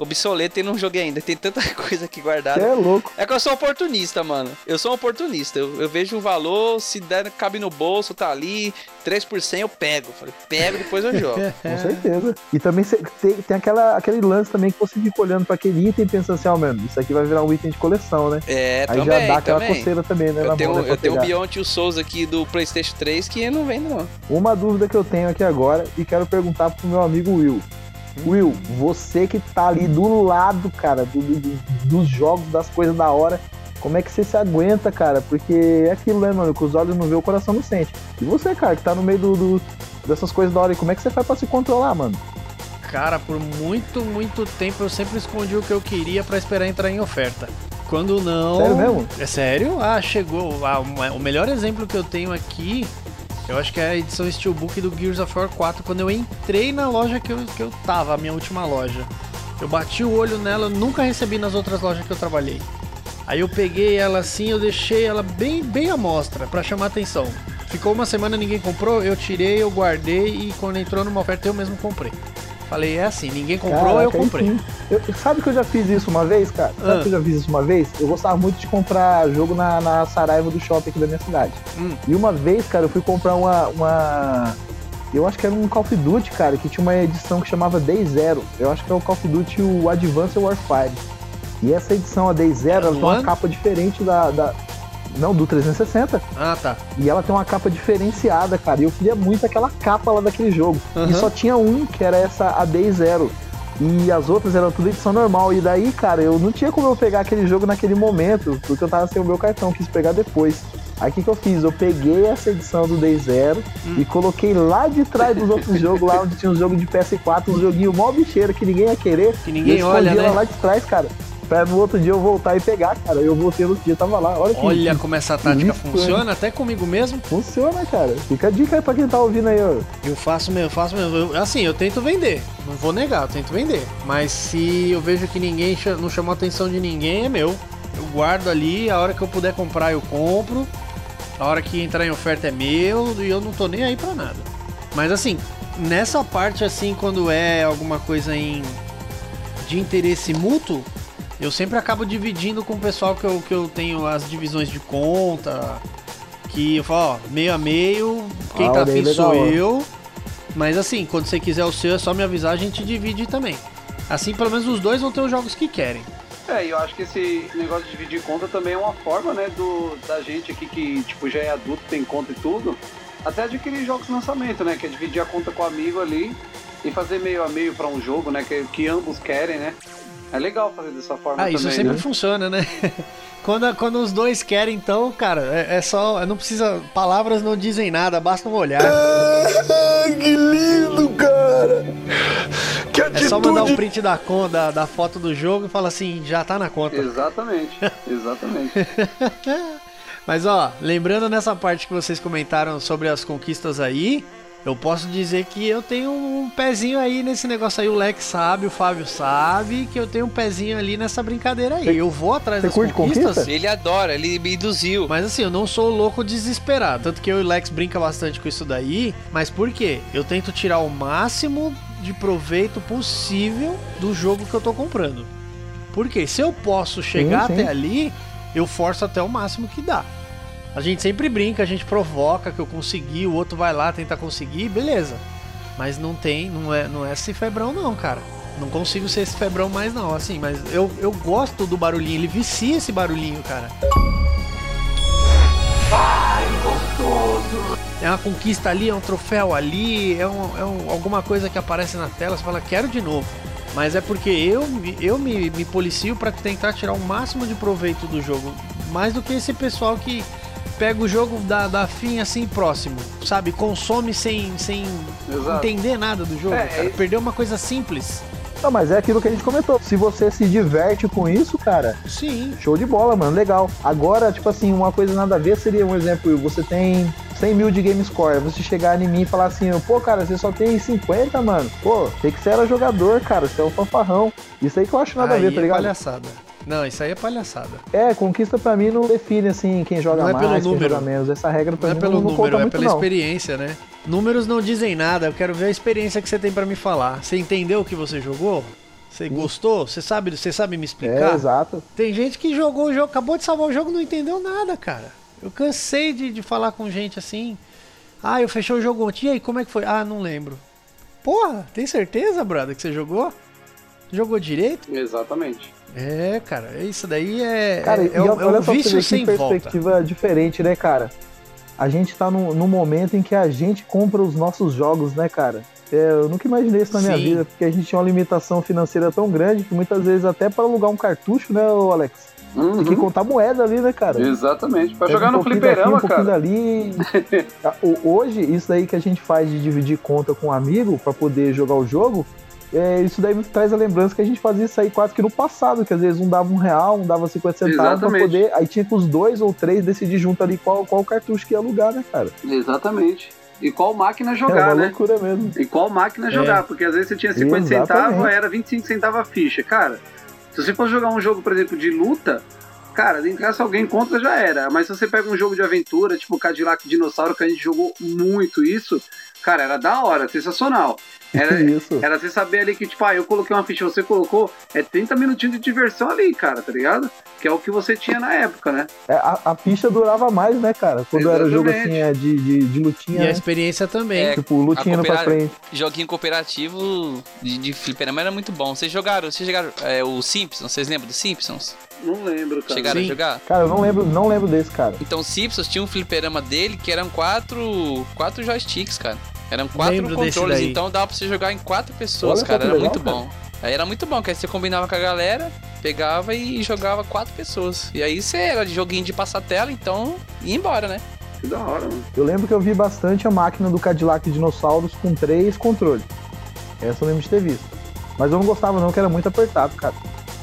B: obsoleto e não joguei ainda. Tem tanta coisa aqui guardada.
A: Você é louco.
B: É que eu sou oportunista, mano. Eu sou um oportunista. Eu, eu vejo um valor, se der, cabe no bolso, tá ali, 3 por 100 eu pego. Falei, pego, depois eu jogo.
A: Com certeza. E também cê- tem, tem aquela, aquele lance também que você fica olhando pra aquele item e pensando assim, ó, mano, isso aqui vai virar um item de coleção, né?
B: É,
A: Aí
B: também,
A: já dá aquela
B: também.
A: coceira também, né?
B: Eu tenho,
A: mão, né,
B: eu tenho
A: pegar.
B: Beyond Souls aqui do PlayStation 3 que não vende, não.
A: Uma dúvida que eu tenho aqui agora e quero perguntar pro meu amigo Will. Will, você que tá ali do lado, cara, do- do- dos jogos, das coisas da hora, como é que você se aguenta, cara? Porque é aquilo, né, mano? Que os olhos não vê, o coração não sente. E você, cara, que tá no meio do, do- dessas coisas da hora, aí, como é que você faz pra se controlar, mano?
C: Cara, por muito, muito tempo eu sempre escondi o que eu queria pra esperar entrar em oferta. Quando não.
A: Sério mesmo?
C: É sério? Ah, chegou. Ah, o melhor exemplo que eu tenho aqui, eu acho que é a edição Steelbook do Gears of War 4, quando eu entrei na loja que eu, que eu tava, a minha última loja. Eu bati o olho nela, nunca recebi nas outras lojas que eu trabalhei. Aí eu peguei ela assim, eu deixei ela bem, bem à mostra pra chamar atenção. Ficou uma semana ninguém comprou, eu tirei, eu guardei e quando entrou numa oferta eu mesmo comprei. Falei, é assim, ninguém comprou,
A: Caraca,
C: eu comprei.
A: Eu- sabe que eu já fiz isso uma vez, cara? Sabe
C: Ah.
A: que eu já fiz isso uma vez? Eu gostava muito de comprar jogo na, na Saraiva do shopping aqui da minha cidade.
C: Hum.
A: E uma vez, cara, eu fui comprar uma, uma. Eu acho que era um Call of Duty, cara, que tinha uma edição que chamava Day Zero. Eu acho que é o Call of Duty o Advanced Warfare. E essa edição, a Day Zero, ela tem uma capa diferente da, da. Não, do 360.
C: Ah, tá.
A: E ela tem uma capa diferenciada, cara. E eu queria muito aquela capa lá daquele jogo.
C: Aham.
A: E só tinha um, que era essa a Day Zero. E as outras eram tudo edição normal. E daí, cara, eu não tinha como eu pegar aquele jogo naquele momento, porque eu tava sem o meu cartão, quis pegar depois. Aí o que, que eu fiz? Eu peguei essa edição do Day Zero
C: Hum.
A: e coloquei lá de trás dos outros jogos, lá onde tinha um jogo de PS4, um joguinho mó bicheiro que ninguém ia querer.
C: Que ninguém
A: e eu
C: olha, né?
A: lá de trás, cara. Pra no outro dia eu voltar e pegar, cara. Eu voltei no outro dia, tava lá. Olha que
C: Olha como essa tática
A: Isso,
C: funciona, até comigo mesmo.
A: Funciona, cara. Fica a dica aí pra quem tá ouvindo aí, ó.
C: Eu faço mesmo, eu faço mesmo. Eu- assim, eu tento vender. Não vou negar, eu tento vender. Mas se eu vejo que ninguém não chamou a atenção de ninguém, é meu. Eu guardo ali, a hora que eu puder comprar, eu compro. A hora que entrar em oferta é meu e eu não tô nem aí pra nada. Mas assim, nessa parte assim, quando é alguma coisa em de interesse mútuo, eu sempre acabo dividindo com o pessoal que eu, que eu tenho as divisões de conta. Que eu falo, ó, meio a meio, quem
A: Ah,
C: tá afim sou eu. Mas assim, quando você quiser o seu, é só me avisar, a gente divide também. Assim, pelo menos os dois vão ter os jogos que querem.
D: É, e eu acho que esse negócio de dividir conta também é uma forma, né, do, da gente aqui que, tipo, já é adulto, tem conta e tudo, até adquirir jogos de lançamento, né, que é dividir a conta com o amigo ali e fazer meio a meio pra um jogo, né, que, que ambos querem, né. É legal fazer dessa forma
C: Ah,
D: também,
C: isso sempre
D: né?
C: funciona, né? quando, quando os dois querem, então, cara, é, é só. Não precisa. Palavras não dizem nada, basta um olhar.
A: que lindo, cara! Que
C: É só mandar um print da, da, da foto do jogo e falar assim, já tá na conta.
D: Exatamente, exatamente.
C: Mas ó, lembrando nessa parte que vocês comentaram sobre as conquistas aí, eu posso dizer que eu tenho um pezinho aí nesse negócio aí. O Lex sabe, o Fábio sabe que eu tenho um pezinho ali nessa brincadeira aí. Eu vou atrás
A: você
C: das
A: curte
C: conquistas.
A: conquista?
B: Ele adora, ele me induziu.
C: Mas assim, eu não sou louco desesperado. Tanto que eu e o Lex brinca bastante com isso daí. Mas por quê? Eu tento tirar o máximo de proveito possível do jogo que eu tô comprando. Porque se eu posso chegar
A: Sim, sim.
C: até ali, eu forço até o máximo que dá. A gente sempre brinca, a gente provoca que eu consegui, o outro vai lá tentar conseguir, beleza. Mas não tem, não é, não é esse febrão não, cara. Não consigo ser esse febrão mais não, assim, mas eu, eu gosto do barulhinho, ele vicia esse barulhinho, cara. É uma conquista ali, é um troféu ali, é, um, é um- alguma coisa que aparece na tela, você fala, quero de novo. Mas é porque eu, eu me, me policio pra tentar tirar o máximo de proveito do jogo. Mais do que esse pessoal que pega o jogo da, da fim assim próximo, sabe? Consome sem, sem
D: Exato.
C: entender nada do jogo,
D: É,
C: cara.
D: é-
C: Perdeu uma coisa simples.
A: Não, mas é aquilo que a gente comentou. Se você se diverte com isso, cara,
C: Sim.
A: show de bola, mano, legal. Agora, tipo assim, uma coisa nada a ver seria um exemplo, você tem 100 mil de game score, você chegar em mim e falar assim, pô, cara, você só tem 50, mano. Pô, tem que ser era jogador, cara, você é um fanfarrão. Isso aí que eu acho nada
C: aí
A: a ver, tá
C: é
A: ligado?
C: palhaçada. Não, isso aí é palhaçada.
A: É, conquista pra mim não define, assim, quem joga
C: Não é
A: mais,
C: pelo
A: quem
C: número.
A: joga menos. Essa regra pra
C: Não é
A: mim
C: pelo
A: não, não
C: número,
A: conta
C: é
A: muito,
C: pela
A: não.
C: experiência, né? Números não dizem nada, eu quero ver a experiência que você tem pra me falar. Você entendeu o que você jogou? Você gostou? Você sabe, você sabe me
A: É,
C: explicar?
A: exato.
C: Tem gente que jogou o jogo, acabou de salvar o jogo e não entendeu nada, cara. Eu cansei de, de falar com gente assim. Ah, eu fechei o jogo ontem. E aí, como é que foi? Ah, não lembro. Porra, tem certeza, brother, que você jogou? Jogou direito?
D: Exatamente.
C: É, cara, isso daí é,
A: Cara,
C: é, é, um- é
A: olha
C: um
A: só
C: vício sem
A: que
C: volta.
A: perspectiva diferente, né, cara? A gente tá num, num momento em que a gente compra os nossos jogos, né, cara? É, eu nunca imaginei isso na minha
C: Sim.
A: vida, porque a gente tinha uma limitação financeira tão grande que muitas vezes até para alugar um cartucho, né, Alex? Tem que
D: Uhum.
A: contar moeda ali, né, cara?
D: Exatamente. Pra
A: Pega
D: jogar
A: um
D: no fliperama,
A: daqui, um pouquinho
D: cara.
A: dali. Ah, Hoje, isso daí que a gente faz de dividir conta com um amigo pra poder jogar o jogo, é, isso daí me traz a lembrança que a gente fazia isso aí quase que no passado, que às vezes um dava um real, um dava 50 centavos pra
D: Exatamente.
A: poder. Aí tinha que os dois ou três decidir junto ali qual, qual cartucho que ia alugar, né, cara?
D: Exatamente. E qual máquina
A: é
D: jogar,
A: uma
D: né?
A: loucura mesmo.
D: E qual máquina jogar, porque às vezes você tinha 50
A: Exatamente.
D: centavos, era 25 centavos a ficha. Cara, se você for jogar um jogo, por exemplo, de luta, cara, caso alguém contra já era. Mas se você pega um jogo de aventura, tipo Cadillac Dinossauro, que a gente jogou muito isso, cara, era da hora, sensacional. Era,
A: Isso.
D: era você saber ali que, tipo, ah, eu coloquei uma ficha, você colocou, é 30 minutinhos de diversão ali, cara, tá ligado? Que é o que você tinha na época, né?
A: É, a, a ficha durava mais, né, cara? Quando era jogo
D: Exatamente.
A: assim, é, de, de, de lutinha,
C: E a
A: né?
C: experiência também.
B: É,
A: Tipo, lutinha
B: a
A: pra frente.
B: Joguinho cooperativo de, de fliperama era muito bom. Vocês jogaram, vocês jogaram é, o Simpsons? Vocês lembram do Simpsons?
D: Não lembro, cara.
B: Chegaram
C: Sim.
B: a jogar?
A: Cara, eu não lembro, não lembro desse, cara.
B: Então o Simpsons tinha um fliperama dele que eram quatro, quatro joysticks, cara. Eram quatro
C: Lembro
B: controles,
C: daí.
B: então dava pra você jogar em quatro pessoas,
A: Olha
B: cara.
A: que
B: Era
A: legal,
B: muito
A: cara.
B: bom. Aí era muito bom, que aí você combinava com a galera, pegava e jogava quatro pessoas. E aí você era de joguinho de passar tela, então ia embora, né?
D: Que da hora, mano.
A: Eu lembro que eu vi bastante a máquina do Cadillac Dinossauros com três controles. Essa eu lembro de ter visto. Mas eu não gostava não, que era muito apertado, cara.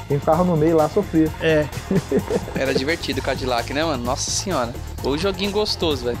A: Quem ficava no meio lá sofria.
C: É,
B: Era divertido o Cadillac, né, mano? Nossa senhora. O joguinho gostoso, velho.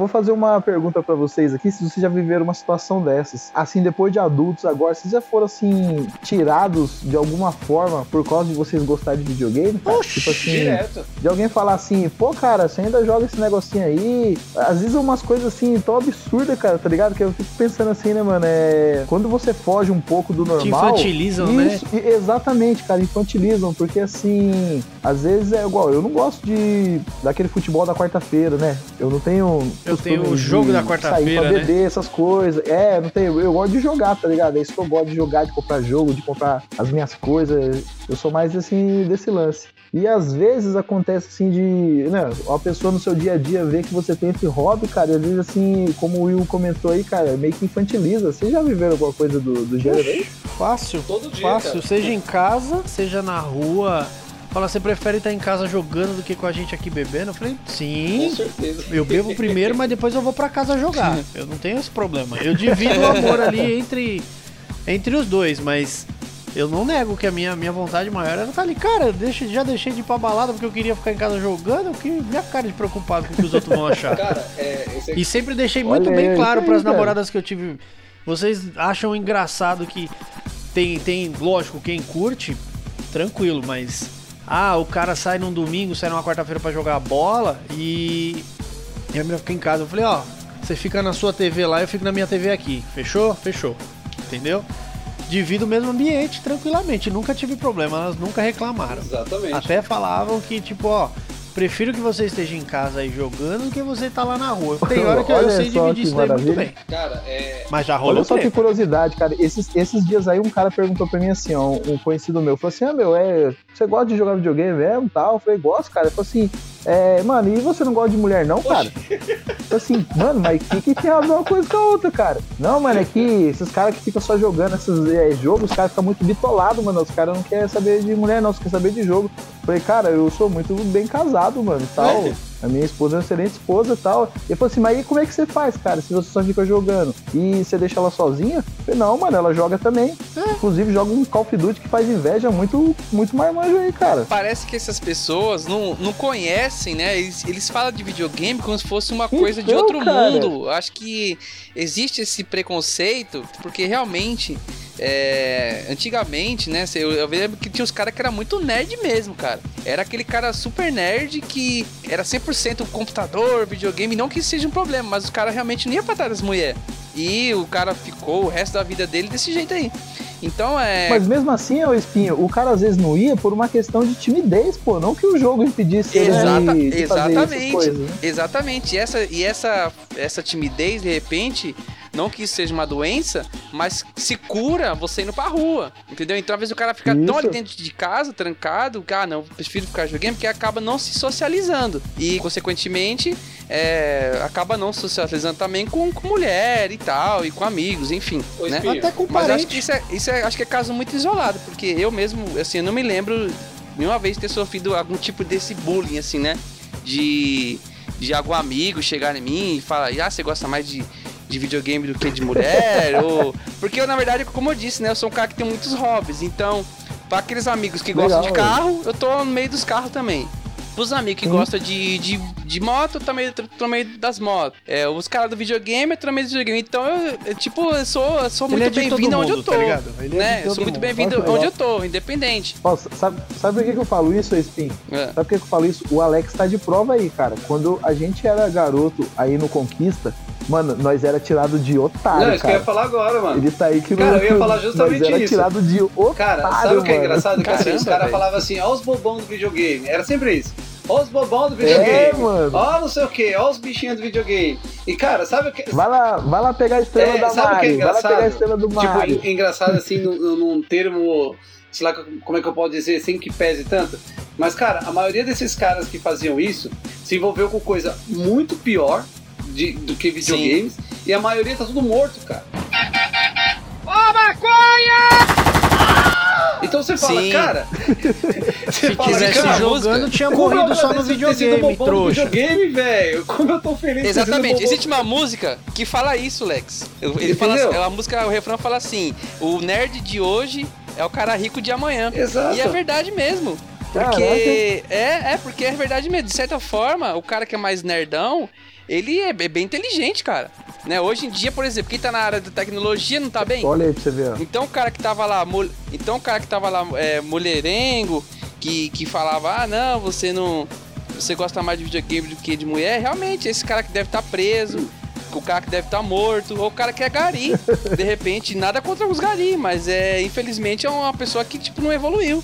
A: Vou fazer uma pergunta pra vocês aqui, se vocês já viveram uma situação dessas. Assim, depois de adultos agora, vocês já foram assim, tirados de alguma forma por causa de vocês gostarem de videogame? Cara? tipo assim,
E: Direto.
A: de alguém falar assim, pô, cara, você ainda joga esse negocinho aí. Às vezes umas coisas assim, tão absurdas, cara, tá ligado? Que eu fico pensando assim, né, mano? É. Quando você foge um pouco do normal.
C: infantilizam, né?
A: isso, e- Exatamente, cara, infantilizam, porque assim, às vezes é igual, eu não gosto de daquele futebol da quarta-feira, né? Eu não tenho.
C: Eu tenho o jogo da quarta-feira,
A: Sair pra
C: né?
A: beber, essas coisas. É, não tenho. Eu gosto de jogar, tá ligado? É isso que eu gosto de jogar, de comprar jogo, de comprar as minhas coisas. Eu sou mais assim, desse lance. E às vezes acontece assim de. Né, uma pessoa no seu dia a dia vê que você tem esse hobby, cara, e às vezes assim, como o Will comentou aí, cara, meio que infantiliza. Vocês já viveram alguma coisa do, do gênero aí?
C: fácil.
E: Todo dia,
C: Fácil,
E: cara.
C: seja em casa, seja na rua. Fala, você prefere estar em casa jogando do que com a gente aqui bebendo? Eu falei,
E: Com
C: sim.
E: certeza.
C: Eu bebo primeiro, mas depois eu vou pra casa jogar. Eu não tenho esse problema. Eu divido o amor ali entre, entre os dois, mas eu não nego que a minha, minha vontade maior era estar ali. Cara, eu deixo- já deixei de ir pra balada porque eu queria ficar em casa jogando. Que minha cara de preocupado com o que os outros vão achar.
E: Cara, é, esse
C: E sempre deixei muito
A: Olha
C: bem
A: aí,
C: claro para as namoradas que eu tive. Vocês acham engraçado que tem, tem, lógico, quem curte, tranquilo, mas. Ah, o cara sai num domingo, sai numa quarta-feira pra jogar bola e. E a minha fica em casa. Eu falei, ó, você fica na sua TV lá, eu fico na minha TV aqui. Fechou? Fechou. Entendeu? Divido o mesmo ambiente tranquilamente. Nunca tive problema, elas nunca reclamaram.
E: Exatamente.
C: Até falavam que, tipo, ó, prefiro que você esteja em casa aí jogando do que você tá lá na rua. Tem hora que eu
A: Olha
C: sei
A: só
C: dividir
A: que
C: isso daí muito bem.
E: Cara, é.
C: Mas já rolou
A: Olha só que curiosidade, cara. Esses, esses dias aí um cara perguntou pra mim assim, ó, um conhecido meu, falou assim, ah, meu, é, você gosta de jogar videogame mesmo tal? Eu falei, gosto, cara. Ele falou assim, é, mano, e você não gosta de mulher não, cara? Falei assim, mano, mas o que, que tem a ver uma coisa com a outra, cara? Não, mano, é que esses caras que ficam só jogando esses é, jogos, os caras ficam muito bitolados, mano. Os caras não querem saber de mulher, não, só querem saber de jogo. Falei, cara, eu sou muito bem casado, mano, e tal. A minha esposa é uma excelente esposa e tal. Ele falou assim, mas aí como é que você faz, cara, se você só fica jogando? E você deixa ela sozinha? Eu falei, não, mano, ela joga também. Inclusive, joga um Call of Duty que faz inveja muito, muito marmanjo aí, cara.
B: Parece que essas pessoas não, não conhecem, né? Eles, eles falam de videogame como se fosse uma coisa de
A: Então,
B: outro
A: cara.
B: mundo. Acho que existe esse preconceito, porque realmente é, antigamente, né? Eu, eu lembro que tinha os caras que era muito nerd mesmo, cara. Era aquele cara super nerd que era 100% computador, videogame. Não que isso seja um problema, mas os caras realmente não iam pra trás das mulheres. E o cara ficou o resto da vida dele desse jeito aí. Então é.
A: Mas mesmo assim, ô Espinho, o cara às vezes não ia por uma questão de timidez, pô. Não que o jogo impedisse ele
B: Exata,
A: de, de fazer essas
B: exatamente.
A: coisas. né?
B: Exatamente. E essa, e essa, essa timidez, de repente, não que isso seja uma doença, mas se cura você indo pra rua. Entendeu? Então, às vezes o cara fica tão
A: Isso.
B: ali dentro de casa, trancado, que, ah, não, eu prefiro ficar jogando, porque acaba não se socializando. E, consequentemente, é, acaba não socializando também com, com mulher e tal, e com amigos, enfim. Né?
C: Até com
B: Mas eu acho
C: parente.
B: que isso é, isso é, acho que é caso muito isolado, porque eu mesmo, assim, eu não me lembro nenhuma vez ter sofrido algum tipo desse bullying, assim, né? De, de algum amigo chegar em mim e falar, ah, você gosta mais de, de videogame do que de mulher? ou... Porque eu, na verdade, como eu disse, né? Eu sou um cara que tem muitos hobbies, então, para aqueles amigos que gostam de
A: Legal,
B: carro, eu tô no meio dos carros também. Os amigos que gostam de, de, de moto, eu também meio das motos. É, os caras do videogame, eu meio do videogame. Então, eu, eu, tipo, eu sou, eu sou
C: Ele
B: muito
C: é
B: bem-vindo onde eu
C: mundo,
B: tô.
C: tá é
B: né? Eu sou muito bem-vindo onde
A: legal.
B: eu tô, independente.
A: Ó, sabe, sabe por que, que eu falo isso, ô Espinho?
B: É.
A: Sabe por que, que eu falo isso? O Alex tá de prova aí, cara. Quando a gente era garoto aí no Conquista, mano, nós era tirado de otário,
D: Não, isso que eu ia
A: cara.
D: falar agora, mano.
A: Ele tá aí que
D: Cara,
A: não.
D: eu ia falar justamente
A: nós era
D: isso.
A: tirado de otário,
D: Cara, sabe o que é engraçado? Que assim, os
B: Caramba,
D: caras falavam assim, ó os bobão do videogame. Era sempre isso. Ó os bobão do videogame.
A: É, mano.
D: Ó não sei o que, ó os bichinhos do videogame. E cara, sabe o que.
A: Vai lá, vai lá pegar a estrela
D: É,
A: da
D: sabe o que é
A: Mari. vai lá
D: engraçado?
A: pegar a estrela do
D: Tipo,
A: Mario.
D: en- engraçado assim, num, num- termo, sei lá como é que eu posso dizer, sem que pese tanto. Mas, cara, a maioria desses caras que faziam isso se envolveu com coisa muito pior de- do que videogames. E a maioria tá tudo morto, cara. Então você fala,
B: Sim.
D: cara.
C: Se quisesse
B: cara,
C: jogando,
B: música.
C: tinha morrido
D: eu
C: só no videogame, trouxa.
D: videogame, velho. Como eu tô feliz
B: Exatamente. Existe uma música que fala isso, Lex. Ele fala
D: Entendeu?
B: assim, a música, o refrão fala assim: o nerd de hoje é o cara rico de amanhã.
D: Exato.
B: E é verdade mesmo. Porque é, é porque é verdade mesmo. De certa forma, o cara que é mais nerdão, ele é be- bem inteligente, cara. Né? Hoje em dia, por exemplo, quem tá na área da tecnologia não tá bem?
A: Olha aí pra você ver, ó.
B: Então o cara que tava lá, mul- então o cara que tava lá, é, mulherengo, que, que falava, ah não, você não. Você gosta mais de videogame do que de mulher, realmente, esse cara que deve estar preso, o cara que deve estar morto, ou o cara que é gari. De repente, nada contra os gari, mas é, infelizmente, é uma pessoa que tipo, não evoluiu.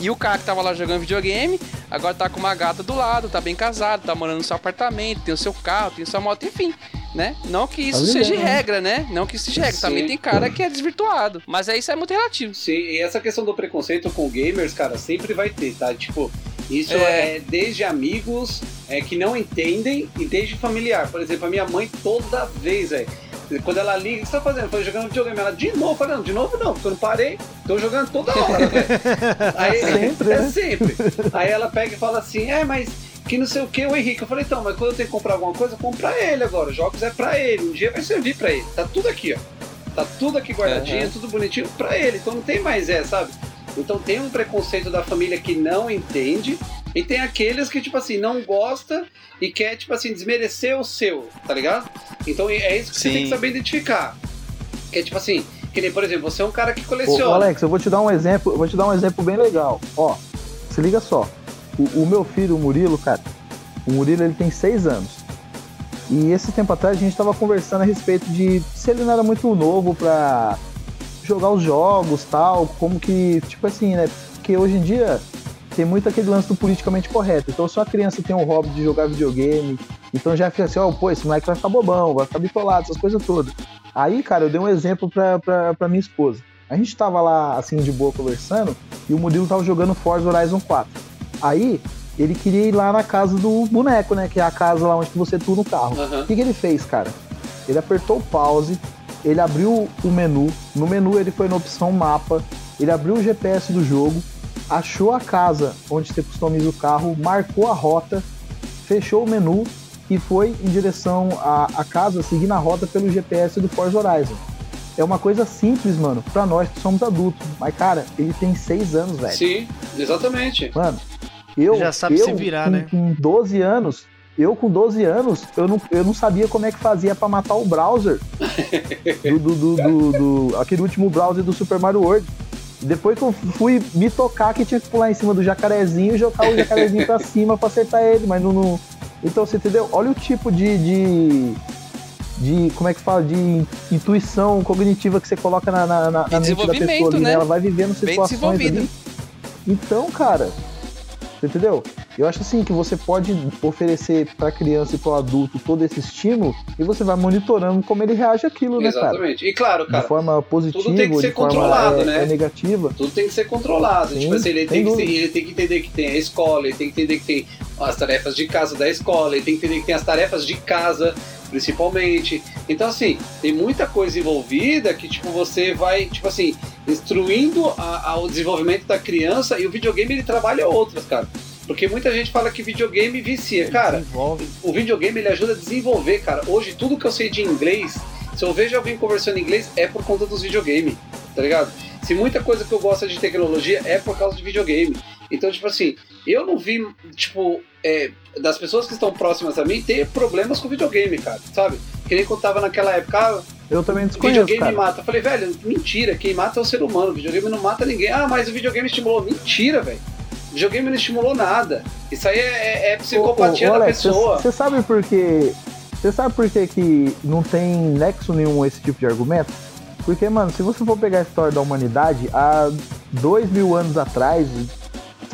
B: E o cara que tava lá jogando videogame, agora tá com uma gata do lado, tá bem casado, tá morando no seu apartamento, tem o seu carro, tem sua moto, enfim, né? Não que isso
A: Tá
B: seja
A: né?
B: regra, né? Não que isso seja regra. Também
D: Sim.
B: tem cara que é desvirtuado. Mas aí isso é muito relativo.
D: Sim, e essa questão do preconceito com gamers, cara, sempre vai ter, tá? Tipo, isso
B: É.
D: é, desde amigos é, que não entendem e desde familiar. Por exemplo, a minha mãe toda vez, velho. Quando ela liga, o que você tá fazendo? Eu falei, jogando videogame. Ela, de novo? Eu falei, não, de novo não, porque eu não parei. Tô jogando toda hora, velho. Aí,
A: Sempre,
D: é
A: né?
D: sempre. Aí ela pega e fala assim, é, mas que não sei o que, o Henrique. Eu falei, então, mas quando eu tenho que comprar alguma coisa, compra ele agora. Os jogos é pra ele. Um dia vai servir pra ele. Tá tudo aqui, ó. Tá tudo aqui guardadinho,
B: Uhum.
D: tudo bonitinho pra ele. Então não tem mais é, sabe? Então tem um preconceito da família que não entende. E tem aqueles que, tipo assim, não gosta e quer, tipo assim, desmerecer o seu, tá ligado? Então é isso que você
B: Sim.
D: tem que saber identificar. Que é tipo assim, que nem, por exemplo, você é um cara que
A: Ô, ô,
D: coleciona.
A: Alex, eu vou te dar um exemplo, eu vou te dar um exemplo bem legal. Ó, se liga só. O, o meu filho, o Murilo, cara, o Murilo ele tem seis anos. E esse tempo atrás a gente tava conversando a respeito de se ele não era muito novo pra jogar os jogos tal, como que, tipo assim, né? Porque hoje em dia tem muito aquele lance do politicamente correto. Então se uma criança tem um hobby de jogar videogame, então já fica assim, ó, pô, esse moleque vai ficar bobão, vai ficar bitolado, essas coisas todas. Aí, cara, eu dei um exemplo pra, pra, pra minha esposa. A gente tava lá, assim, de boa conversando, e o Murilo tava jogando Forza Horizon 4. Aí, ele queria ir lá na casa do boneco, né? Que é a casa lá onde você tudo no carro.
D: Aham.
A: O que, que ele fez, cara? Ele apertou o pause, ele abriu o menu, no menu ele foi na opção mapa, ele abriu o GPS do jogo, achou a casa onde você customiza o carro, marcou a rota, fechou o menu e foi em direção à, à casa, seguindo a rota pelo GPS do Forza Horizon. É uma coisa simples, mano, pra nós que somos adultos. Mas, cara, ele tem seis anos, velho.
D: Sim, exatamente.
A: Mano, eu,
C: Já sabe
A: eu,
C: se virar,
A: com,
C: né?
A: com 12 anos, Eu, com 12 anos, eu não, eu não sabia como é que fazia pra matar o browser. do, do, do, do- do- aquele último browser do Super Mario World. Depois que eu fui me tocar que tinha que pular em cima do jacarezinho e jogar o jacarezinho pra cima pra acertar ele, mas não. não- Então, você entendeu? Olha o tipo de. de... de- como é que fala? De intuição cognitiva que você coloca na, na, na, na mente da pessoa ali,
B: né?
A: Ela vai vivendo situações ali. Então, cara, você entendeu? Eu acho assim que você pode oferecer pra criança e pro adulto todo esse estímulo e você vai monitorando como ele reage àquilo, né, cara?
D: Exatamente. E claro,
A: De
D: cara,
A: forma positiva
D: tudo tem que ser
A: de forma
D: controlado,
A: é,
D: né?
A: é negativa.
D: tudo tem que ser controlado.
A: Sim,
D: tipo assim, ele
A: sem
D: tem, que, ele tem que entender que tem a escola, ele tem que entender que tem as tarefas de casa da escola, ele tem que entender que tem as tarefas de casa, principalmente. Então, assim, tem muita coisa envolvida que, tipo, você vai, tipo assim, instruindo a- ao desenvolvimento da criança e o videogame ele trabalha outras, cara. Porque muita gente fala que videogame vicia. Cara,
C: Desenvolve.
D: o videogame ele ajuda a desenvolver, cara. Hoje, tudo que eu sei de inglês, se eu vejo alguém conversando em inglês, é por conta dos videogames, tá ligado? Se muita coisa que eu gosto de tecnologia é por causa de videogame. Então, tipo assim, eu não vi, tipo, é, das pessoas que estão próximas a mim ter problemas com videogame, cara, sabe? Que nem quando tava naquela época, ah,
A: Eu também desconheço,
D: videogame
A: cara.
D: mata. Eu falei, velho, mentira, quem mata é o ser humano, o videogame não mata ninguém. Ah, mas o videogame estimulou. Mentira, velho. O videogame não estimulou nada. Isso aí é, é- é psicopatia
A: Ô, ô,
D: da
A: Alex,
D: pessoa.
A: Você sabe por que. Você sabe por que, que não tem nexo nenhum esse tipo de argumento? Porque, mano, se você for pegar a história da humanidade, há dois mil anos atrás,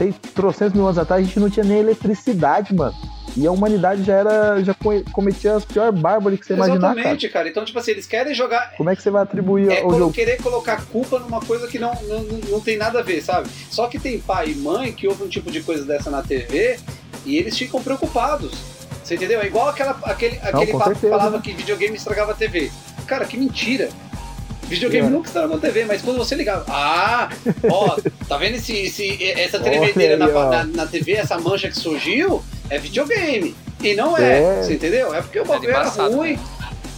A: sei, trocentos mil anos atrás, a gente não tinha nem eletricidade, mano. E a humanidade já era. já co- cometia as piores bárbaras que você imaginar, cara.
D: Exatamente, cara. Então, tipo assim, eles querem jogar.
A: Como é que você vai atribuir
D: É
A: ao jogo?
D: querer colocar culpa numa coisa que não, não, não- não tem nada a ver, sabe? Só que tem pai e mãe que ouvem um tipo de coisa dessa na TV e eles ficam preocupados. Você entendeu? É igual aquela, aquele, aquele
A: com
D: papo que
A: certeza.
D: falava que videogame estragava a TV. Cara, que mentira. Videogame
A: É.
D: nunca estragou a TV, mas quando você ligava. Ah, ó, tá vendo esse, esse- essa tremedeira na, na, na TV, essa mancha que surgiu? É videogame. E não é,
A: É.
D: você entendeu? É porque o bagulho era
B: embaçado,
D: ruim.
B: né?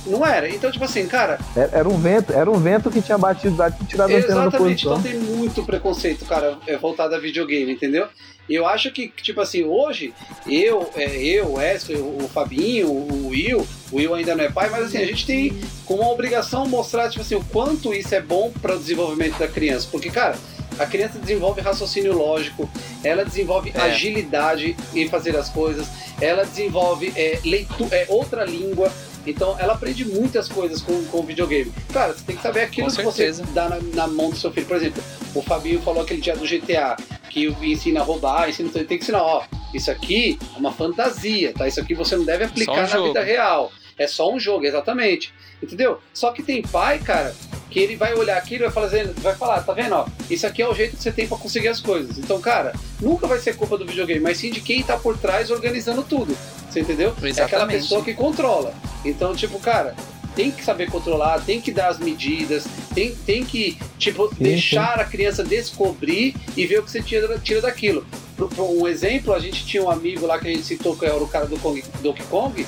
D: Não era. Então, tipo assim, cara,
A: Era, era um vento, era um vento que tinha batido lá e tirado a antena da
D: Exatamente,
A: posição.
D: então tem muito preconceito, cara, é, voltado a videogame, entendeu? E eu acho que, tipo assim, hoje, eu, é, eu, o Wesley, o, Fabinho, o Will, o Will ainda não é pai, mas assim, a gente tem como obrigação mostrar, tipo assim, o quanto isso é bom para o desenvolvimento da criança. Porque, cara, a criança desenvolve raciocínio lógico, ela desenvolve
B: É.
D: agilidade em fazer as coisas, ela desenvolve é, leitu é, outra língua. Então ela aprende muitas coisas com, com o videogame. Cara, você tem que saber aquilo
B: Com
D: que
B: certeza.
D: você dá na, na mão do seu filho. Por exemplo, o Fabinho falou aquele dia do GTA, que ensina a roubar, ensina, tem que ensinar, ó, isso aqui é uma fantasia, tá? Isso aqui você não deve aplicar
B: um
D: na vida real. É só um jogo, exatamente. Entendeu? Só que tem pai, cara, que ele vai olhar aquilo e vai falar, vai falar, tá vendo, ó, isso aqui é o jeito que você tem pra conseguir as coisas. Então, cara, nunca vai ser culpa do videogame, mas sim de quem tá por trás organizando tudo. Você entendeu? É aquela
B: Exatamente.
D: pessoa que controla. Então, tipo, cara, tem que saber controlar, tem que dar as medidas, tem, tem que, tipo, deixar a criança descobrir e ver o que você tira, tira daquilo. Por, por um exemplo, a gente tinha um amigo lá que a gente citou, que era o cara do Kong, Donkey Kong,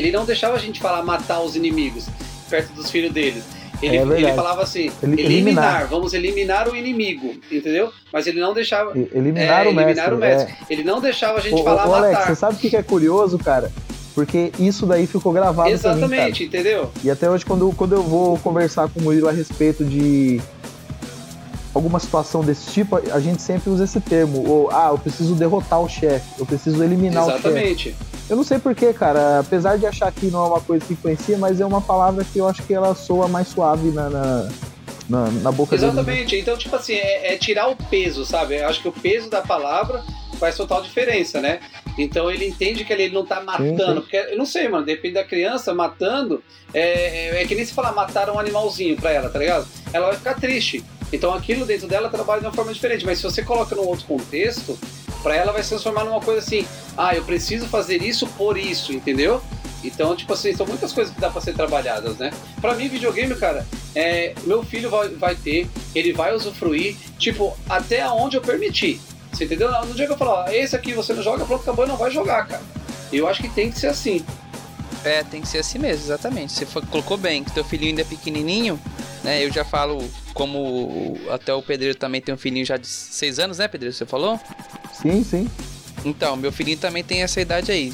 D: ele não deixava a gente falar matar os inimigos perto dos filhos dele. Ele,
A: É
D: ele falava assim, eliminar,
A: eliminar.
D: vamos eliminar o inimigo, entendeu? Mas ele não deixava.
A: Eliminar
D: é,
A: o mestre.
D: eliminar o
A: é.
D: mestre. Ele não deixava a gente
A: Ô,
D: falar
A: ô, Alex,
D: matar.
A: você sabe o que é curioso, cara? Porque isso daí ficou gravado pra mim, cara.
D: Exatamente, entendeu?
A: E até hoje, quando, quando eu vou conversar com o Murilo a respeito de alguma situação desse tipo, a gente sempre usa esse termo. Ou, ah, eu preciso derrotar o chefe, eu preciso eliminar o chefe.
D: Exatamente.
A: Eu não sei porquê, cara. Apesar de achar que não é uma coisa que influencia, mas é uma palavra que eu acho que ela soa mais suave na, na, na, na boca dele.
D: Exatamente. Então, tipo assim, é, é tirar o peso, sabe? Eu acho que o peso da palavra faz total diferença, né? Então ele entende que ele não tá matando.
A: sim.
D: Porque, eu não sei, mano, depende da criança matando. É, é, é que nem se falar matar um animalzinho pra ela, tá ligado? Ela vai ficar triste. Então aquilo dentro dela trabalha de uma forma diferente. Mas se você coloca num outro contexto, pra ela vai se transformar numa coisa assim: ah, eu preciso fazer isso por isso, entendeu? Então, tipo assim, são muitas coisas que dá pra ser trabalhadas, né? Pra mim, videogame, cara, é, meu filho vai, vai ter, ele vai usufruir, tipo, até onde eu permitir. Você entendeu? No dia que eu falar, ó, esse aqui você não joga, pronto, acabou, não vai jogar, cara. Eu acho que tem que ser assim.
B: É, tem que ser assim mesmo, exatamente. Você colocou bem que teu filhinho ainda é pequenininho, né? Eu já falo como até o Pedreiro também tem um filhinho já de 6 anos, né, Pedreiro? Você falou?
A: Sim, sim.
B: Então, meu filhinho também tem essa idade aí.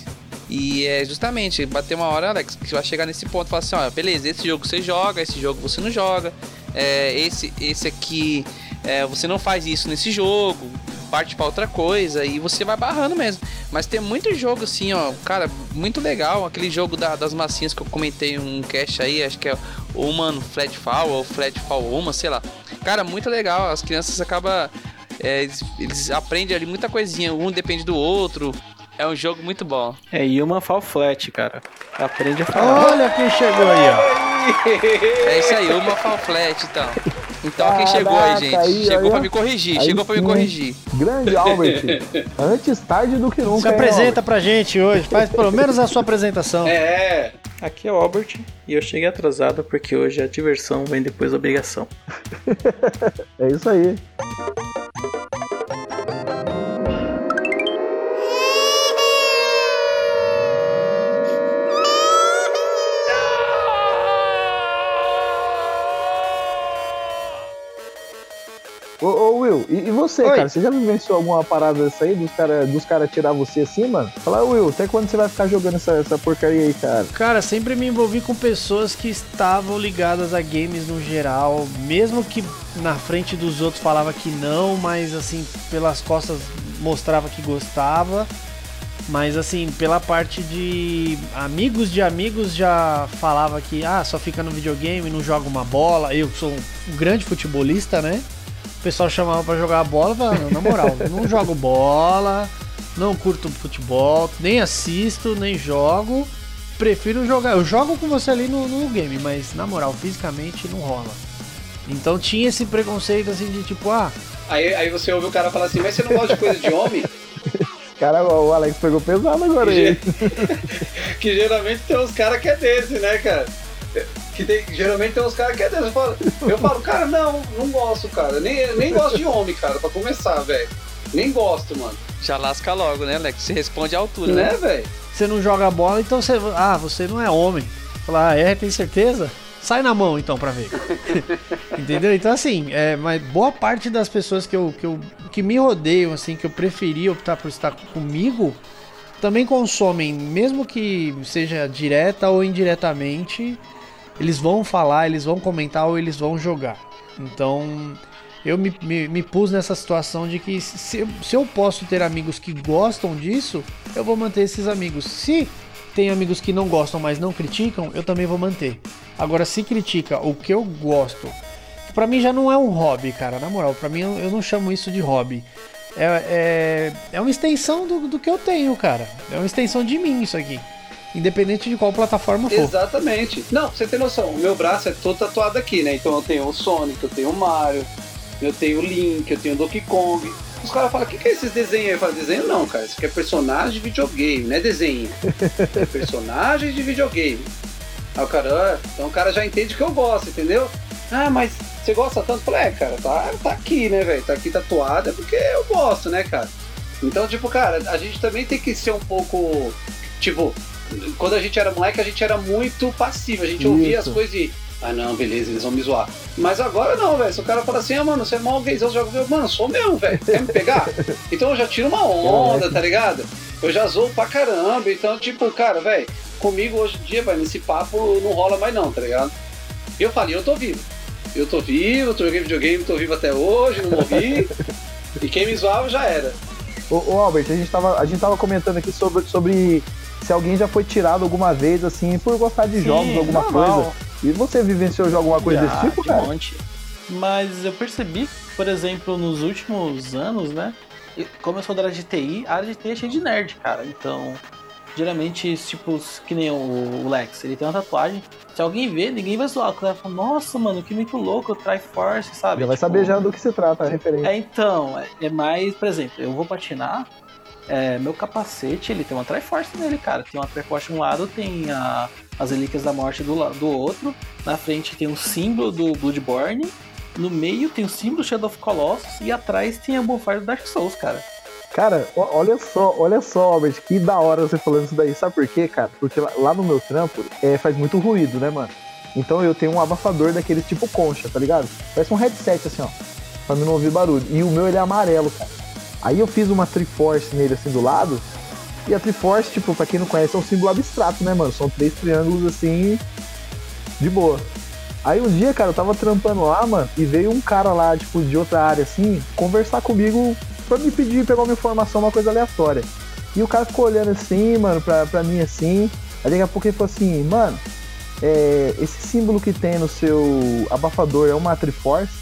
B: E é justamente bater uma hora, Alex, que vai chegar nesse ponto, falar assim, ó, beleza, esse jogo você joga, esse jogo você não joga, é, esse, esse aqui é, você não faz isso nesse jogo, parte para outra coisa e você vai barrando mesmo. Mas tem muito jogo assim, ó, cara, muito legal. Aquele jogo da- das massinhas que eu comentei um cast aí, acho que é o Human Flatfall ou Flatfall Uma, sei lá. Cara, muito legal. As crianças acabam. É, eles, eles aprendem ali muita coisinha, um depende do outro. É um jogo muito bom.
J: É Human Fall Flat, cara. Aprende a falar.
C: Olha quem chegou aí, ó.
B: É isso aí, uma Fall Flat então. Então quem chegou aí,
A: Caraca,
B: gente?
A: aí,
B: chegou
A: aí,
B: pra
A: ó.
B: me corrigir,
A: Aí
B: chegou pra me corrigir.
A: Grande Albert. Antes tarde do que nunca.
C: Se
A: hein,
C: apresenta pra gente hoje, faz pelo menos a sua apresentação.
D: É,
J: Aqui é o Albert e eu cheguei atrasado porque hoje a diversão vem depois da obrigação.
A: É isso aí. E, e você,
C: Oi.
A: cara? Você já vivenciou alguma parada dessa aí dos caras dos cara tirar você assim, mano? Fala, Will, até quando você vai ficar jogando essa, essa porcaria aí, cara?
C: Cara, sempre me envolvi com pessoas que estavam ligadas a games no geral, mesmo que na frente dos outros falava que não, mas assim, pelas costas mostrava que gostava. Mas assim, pela parte de amigos de amigos já falava que ah, só fica no videogame, não joga uma bola. Eu sou um grande futebolista, né? O pessoal chamava pra jogar bola, eu falava, não, na moral, não jogo bola, não curto futebol, nem assisto, nem jogo. Prefiro jogar. Eu jogo com você ali no, no game, mas na moral, fisicamente não rola. Então tinha esse preconceito assim de tipo, ah,
D: aí, aí você ouve o cara falar assim, mas você não gosta de coisa de homem?
A: Cara, o Alex pegou pesado agora aí.
D: que geralmente tem uns caras que é desse, né, cara? Que tem, geralmente tem uns caras que é desse. Eu falo, eu falo, cara, não, não gosto, cara. Nem, nem gosto de homem, cara, pra começar, velho. Nem gosto, mano.
B: Já lasca logo, né, Alex? Você responde à altura, né?
D: Né, velho?
C: você não joga bola, então você. Ah, você não é homem. Falar, ah, é, tem certeza? Sai na mão então pra ver. Entendeu? Então assim, é, mas boa parte das pessoas que eu, que eu que me rodeiam, assim, que eu preferi optar por estar comigo, também consomem, mesmo que seja direta ou indiretamente, eles vão falar, eles vão comentar ou eles vão jogar. Então eu me, me, me pus nessa situação de que se, eu- se eu posso ter amigos que gostam disso, eu vou manter esses amigos. Se tem amigos que não gostam, mas não criticam, eu também vou manter. Agora, se critica o que eu gosto, pra mim já não é um hobby, cara, na moral, pra mim eu, eu não chamo isso de hobby. É, é, é uma extensão do, do que eu tenho, cara. É uma extensão de mim isso aqui. Independente de qual plataforma for.
D: Exatamente. Não, você tem noção, o meu braço é todo tatuado aqui, né? Então eu tenho o Sonic, eu tenho o Mario, eu tenho o Link, eu tenho o Donkey Kong. Os caras falam, o que, que é esses desenhos aí? Eu falo, desenho não, cara. Isso aqui é personagem de videogame, não é desenho. É personagem de videogame. Aí o cara, ah, então o cara já entende que eu gosto, entendeu? Ah, mas você gosta tanto? Eu falei, é, cara, tá, tá aqui, né, velho? Tá aqui tatuado, é porque eu gosto, né, cara? Então, tipo, cara, a gente também tem que ser um pouco. Tipo, quando a gente era moleque, a gente era muito passivo. A gente ouvia as
A: Isso.
D: coisas e. Ah, não, beleza, eles vão me zoar. Mas agora não, velho. Se o cara fala assim, ah, mano, você é mal gaysão, joga jogo. Mano, sou mesmo, velho. Quer me pegar? Então eu já tiro uma onda, tá ligado? Eu já zoo pra caramba. Então, tipo, cara, velho, comigo hoje em dia, velho, nesse papo não rola mais não, tá ligado? E eu falei, eu tô vivo. Eu tô vivo, tô jogando videogame, tô vivo até hoje, não morri. e quem me zoava já era.
A: Ô, ô, Albert, a gente, tava, a gente tava comentando aqui sobre, sobre se alguém já foi tirado alguma vez, assim, por gostar de
J: Sim,
A: jogos, alguma
J: normal.
A: coisa. E você vivenciou já alguma coisa
J: Já,
A: desse tipo, cara?
J: monte. Mas eu percebi, por exemplo, nos últimos anos, né? Como eu sou da área de TI, a área de TI é cheia de nerd, cara. Então, geralmente, tipo, que nem o, Lex, ele tem uma tatuagem. Se alguém vê, ninguém vai zoar. O cara fala, nossa, mano, que muito louco, Triforce, sabe?
A: Já vai
J: Tipo,
A: saber já do que se trata a referência.
J: É, então, é, é mais, por exemplo, eu vou patinar, é, meu capacete, ele tem uma Triforce nele, cara. Tem uma Triforce de um lado, tem a- as relíquias da morte do, do outro. Na frente tem o símbolo do Bloodborne. No meio tem o símbolo do Shadow of Colossus. E atrás tem a bonfire do Dark Souls, cara.
A: Cara, olha só, olha só, Albert, que da hora você falando isso daí. Sabe por quê, cara? Porque lá, lá no meu trampo é, faz muito ruído, né, mano? Então eu tenho um abafador daquele tipo concha, tá ligado? Parece um headset assim, ó. Pra mim não ouvir barulho. E o meu ele é amarelo, cara. Aí eu fiz uma Triforce nele assim do lado. E a Triforce, tipo, pra quem não conhece, é um símbolo abstrato, né, mano? São três triângulos assim, de boa. Aí um dia, cara, eu tava trampando lá, mano, e veio um cara lá, tipo, de outra área, assim, conversar comigo pra me pedir, pegar uma informação, uma coisa aleatória. E o cara ficou olhando assim, mano, pra, pra mim assim. Aí daqui a pouco ele falou assim, mano, é, esse símbolo que tem no seu abafador é uma Triforce?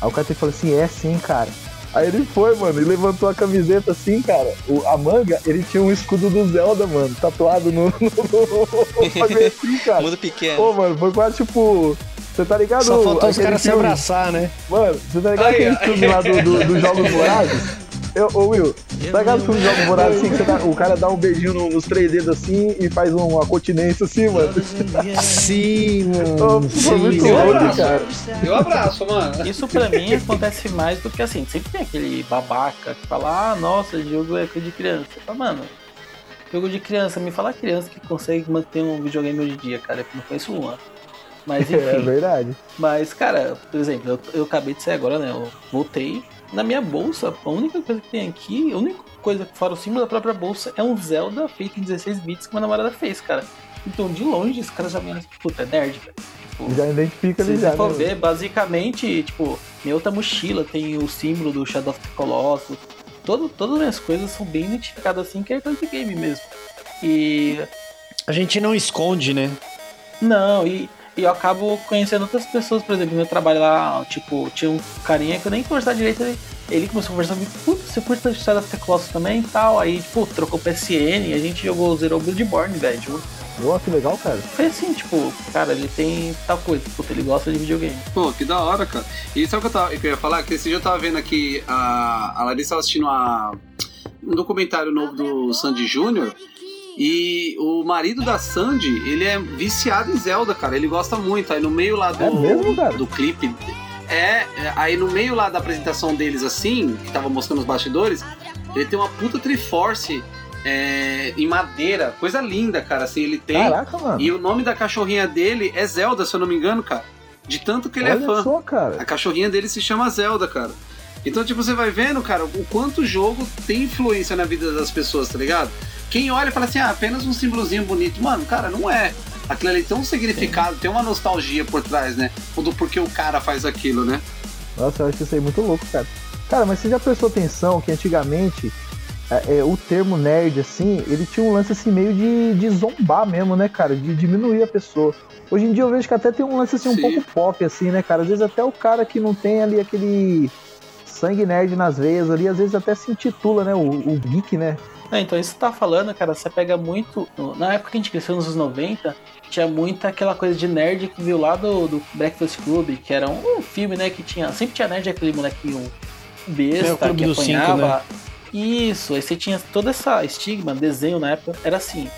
A: Aí o cara falou assim, é sim, cara. Aí ele foi, mano, e levantou a camiseta assim, cara. O, a manga, ele tinha um escudo do Zelda, mano, tatuado no. no, no assim, cara.
B: Mundo pequeno.
A: Pô, mano, foi quase tipo. Você tá ligado?
C: Só faltou os caras se abraçar, né?
A: Mano, você tá ligado aquele
D: aí.
A: filme lá do, do- dos Jogos Vorazes? Eu, ô Will, tá ligado o filme dos Jogos Vorazes assim, que você dá- o cara dá um beijinho no- nos três dedos assim e faz um- uma continência assim, mano?
C: Sim, mano.
A: foi muito louco,
D: abraço.
A: cara.
D: Eu abraço, mano.
J: Isso pra mim acontece mais do que assim, sempre tem aquele babaca que fala, ah, nossa, jogo é coisa de criança. Eu falo, mano, jogo de criança, me fala criança que consegue manter um videogame hoje em dia, cara, eu não conheço uma. Mas
A: É
J: enfim,
A: verdade.
J: mas cara, por exemplo, eu, eu acabei de sair agora, né? Eu voltei. Na minha bolsa, a única coisa que tem aqui, a única coisa que fora o símbolo da própria bolsa é um Zelda feito em 16 bits que minha namorada fez, cara. Então, de longe, esse cara já me puta, é nerd, velho. Tipo,
A: Já identifica
J: se
A: ali já.
J: for
A: né?
J: ver, basicamente, tipo, minha outra mochila tem o símbolo do Shadow of the Colossus. Todo, todas as minhas coisas são bem identificadas assim, que é coisa de game mesmo. E.
C: A gente não esconde, né?
J: Não, e, e eu acabo conhecendo outras pessoas, por exemplo, no meu trabalho lá, tipo, tinha um carinha que eu nem conversava direito, ele, ele começou a conversar comigo, putz, você curte Shadow of the Colossus também e tal. Aí, tipo, trocou PSN e a gente jogou o Zero Bloodborne, velho. Tipo,
A: Ó, que legal, cara.
J: foi assim, tipo, cara, ele tem tal coisa, puta, ele gosta de videogame.
D: Pô, que da hora, cara. E sabe o que eu, tava, que eu ia falar? Que esse dia eu tava vendo aqui a, a Larissa tava assistindo a, um documentário novo do Sandy Júnior. E o marido da Sandy, ele é viciado em Zelda, cara. Ele gosta muito. Aí no meio lá do,
A: É mesmo,
D: do clipe. É, é, aí no meio lá da apresentação deles, assim, que tava mostrando os bastidores, ele tem uma puta Triforce é, em madeira. Coisa linda, cara. Assim, ele tem.
A: Caraca, mano.
D: E o nome da cachorrinha dele é Zelda, se eu não me engano, cara. De tanto que ele
A: Olha
D: é fã.
A: só, cara.
D: A cachorrinha dele se chama Zelda, cara. Então, tipo, você vai vendo, cara, o quanto o jogo tem influência na vida das pessoas, tá ligado? Quem olha e fala assim, ah, apenas um símbolozinho bonito. Mano, cara, não é. Aquilo ali tem um significado, tem uma nostalgia por trás, né? Do porquê o cara faz aquilo, né?
A: Nossa, eu acho isso aí muito louco, cara. Cara, mas você já prestou atenção que antigamente é, é, o termo nerd, assim, ele tinha um lance assim meio de, de zombar mesmo, né, cara? De diminuir a pessoa. Hoje em dia eu vejo que até tem um lance assim um
D: Sim.
A: pouco pop, assim, né, cara? Às vezes até o cara que não tem ali aquele sangue nerd nas veias ali, às vezes até se intitula, né? O, o geek, né?
J: É, então isso que você tá falando, cara, você pega muito. Na época que a gente cresceu nos anos 90, tinha muita aquela coisa de nerd que viu lá do, do Breakfast Club, que era um, um filme, né, que tinha. Sempre tinha nerd aquele molequinho besta
C: É,
J: que
C: dos Cinco,
J: apanhava. Isso, aí você tinha toda essa estigma, desenho na época, era assim.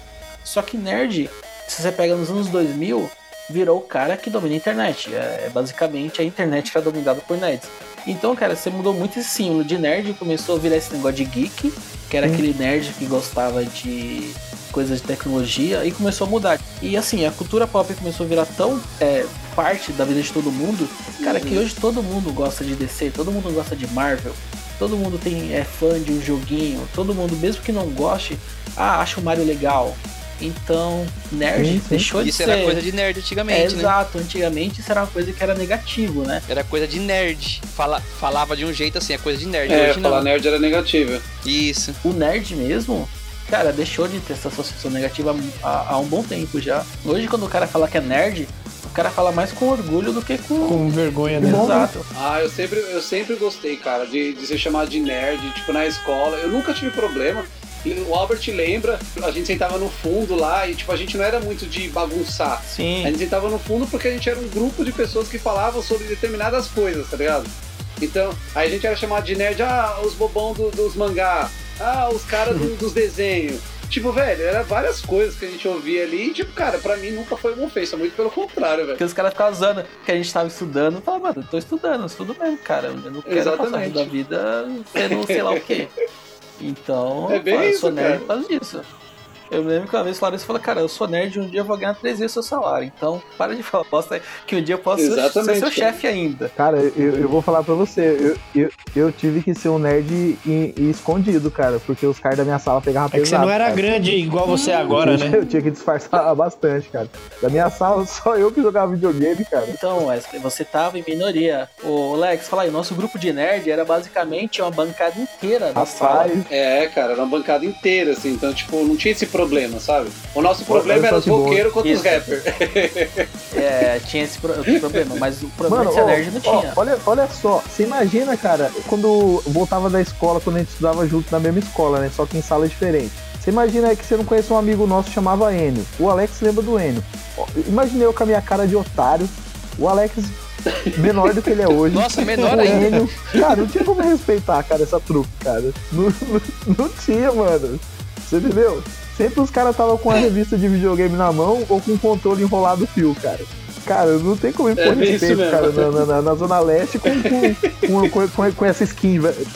J: Só que nerd, se você pega nos anos 2000, virou o cara que domina a internet. É, basicamente a internet era dominada por nerds. Então, cara, você mudou muito esse símbolo de nerd, começou a virar esse negócio de geek, que era
A: Sim.
J: aquele nerd que gostava de coisas de tecnologia, e começou a mudar. E assim, a cultura pop começou a virar tão é, parte da vida de todo mundo, cara, que hoje todo mundo gosta de DC, todo mundo gosta de Marvel, todo mundo tem é fã de um joguinho, todo mundo, mesmo que não goste, ah, acha o Mario legal. Então, nerd
A: Sim, sim.
J: deixou de
B: Isso
J: ser.
B: era coisa de nerd
J: É,
B: antigamente, né?
J: exato, antigamente isso era uma coisa que era negativo, né?
B: Era coisa de nerd. Fala, falava de um jeito assim, é coisa de nerd.
D: É,
B: Hoje
D: falar
B: não.
D: nerd era negativo.
B: Isso.
J: o nerd mesmo, cara, deixou de ter essa associação negativa há, há um bom tempo já. Hoje, quando o cara fala que é nerd, o cara fala mais com orgulho do que com.
C: Com vergonha, né?
J: Exato.
D: Ah, eu sempre, eu sempre gostei, cara, de, de ser chamado de nerd, tipo, na escola. Eu nunca tive problema. E O Albert lembra, a gente sentava no fundo lá e, tipo, a gente não era muito de bagunçar. A
J: Sim.
D: gente sentava no fundo porque a gente era um grupo de pessoas que falavam sobre determinadas coisas, tá ligado? Então, aí a gente era chamado de nerd, ah, os bobão do- dos mangá, ah, os caras do- dos desenhos. Tipo, velho, era várias coisas que a gente ouvia ali e, tipo, cara, pra mim nunca foi uma ofensa, muito pelo contrário, velho.
J: Porque os caras ficavam usando que a gente tava estudando. Falava, mano, eu tô estudando, eu estudo mesmo, cara. Eu não quero passar
D: Exatamente.
J: resto da vida sendo sei lá o quê. Então,
D: É bem
J: eu sou
D: isso,
J: nerd por causa disso. Eu me lembro que uma vez falaram isso e falou, cara, eu sou nerd e um dia eu vou ganhar três vezes o seu salário. Então, para de falar bosta que um dia eu posso ser- ser
D: Exatamente,
J: seu
D: cara.
J: chefe ainda.
A: Cara, eu, eu vou falar pra você, eu, eu, eu tive que ser um nerd e, e escondido, cara, porque os caras da minha sala pegavam
C: É que você
A: pesado.
C: não era
A: cara.
C: grande igual você é agora,
A: eu,
C: né?
A: eu tinha que disfarçar bastante, cara. Da minha sala, só eu que jogava videogame, cara.
J: Então, Wesley, você tava em minoria. Ô, Lex, fala aí, nosso grupo de nerd era basicamente uma bancada inteira da sala.
D: É, cara, era uma bancada inteira, assim, então, tipo, não tinha esse problema, sabe? O nosso problema era os roqueiros contra os
J: Isso.
D: rappers.
J: É, tinha esse pro- problema, mas o problema
A: Mano,
J: de ser
A: ó,
J: nerd não
A: ó,
J: tinha.
A: olha, olha só, você imagina, cara, quando voltava da escola, quando a gente estudava junto na mesma escola, né? Só que em sala diferente. Você imagina aí que você não conhece um amigo nosso que chamava Enio. O Alex lembra do Enio. Ó, Imaginei eu com a minha cara de otário. O Alex menor do que ele é hoje.
B: Nossa, menor
A: o
B: ainda.
A: Enio. Cara, não tinha como respeitar, cara, essa truque, cara. Não, não, não tinha, mano. Você entendeu? Sempre os caras estavam com a revista de videogame na mão ou com o controle enrolado no fio, cara. Cara, não tem como impor
D: É
A: respeito, cara, na, na- na- na Zona Leste com, com, com, com- com essa skin, velho.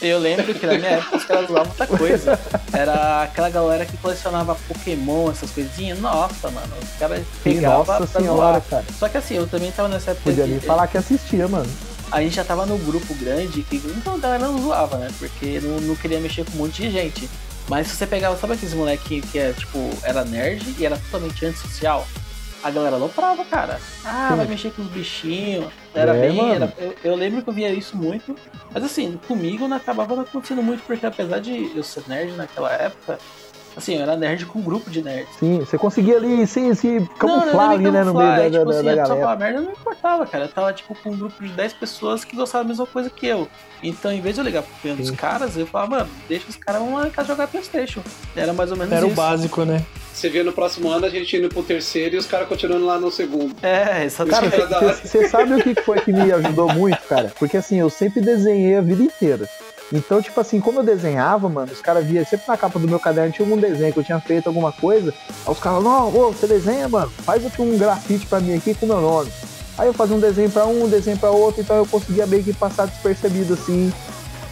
J: Eu lembro que na minha época os caras usavam outra coisa. Era aquela galera que colecionava Pokémon, essas coisinhas. Nossa, mano, os caras pegavam pra
A: senhora,
J: zoar.
A: cara.
J: Só que assim, eu também tava nessa época
A: Podia
J: de-
A: nem falar que assistia, mano.
J: a gente já tava no grupo grande que então a galera não zoava, né? Porque não, não queria mexer com um monte de gente. Mas se você pegava, sabe aqueles moleque que é tipo, era nerd e era totalmente antissocial? A galera aloprava, cara. Ah, vai mexer com os bichinhos. Era
A: É,
J: bem. era- eu, eu lembro que eu via isso muito. Mas assim, comigo não acabava não acontecendo muito, porque apesar de eu ser nerd naquela época, assim, eu era nerd com um grupo de nerds.
A: Sim, você conseguia ali se, se camuflar
J: não,
A: ali, né, no meio
J: camuflar,
A: da,
J: é, tipo
A: da,
J: assim,
A: da
J: a pessoa
A: galera.
J: falar merda não importava, cara. Eu tava tipo com um grupo de 10 pessoas que gostavam da mesma coisa que eu. Então, em vez de eu ligar pro piano dos caras, eu falava, mano, deixa os caras vão lá em casa jogar Playstation. Era mais ou menos
C: Era o
J: isso.
C: básico, né?
D: Você vê no próximo ano a gente indo pro terceiro e os caras continuando lá no segundo.
J: É,
A: Cara,
J: exatamente.
D: Isso é da hora.
A: você sabe o que foi que me ajudou muito, cara? Porque assim, eu sempre desenhei a vida inteira. Então, tipo assim, como eu desenhava, mano, os caras via sempre na capa do meu caderno tinha algum desenho que eu tinha feito alguma coisa. Aí os caras, não, ô, você desenha, mano, faz aqui um grafite pra mim aqui com o meu nome. Aí eu fazia um desenho pra um, um desenho pra outro, então eu conseguia meio que passar despercebido assim,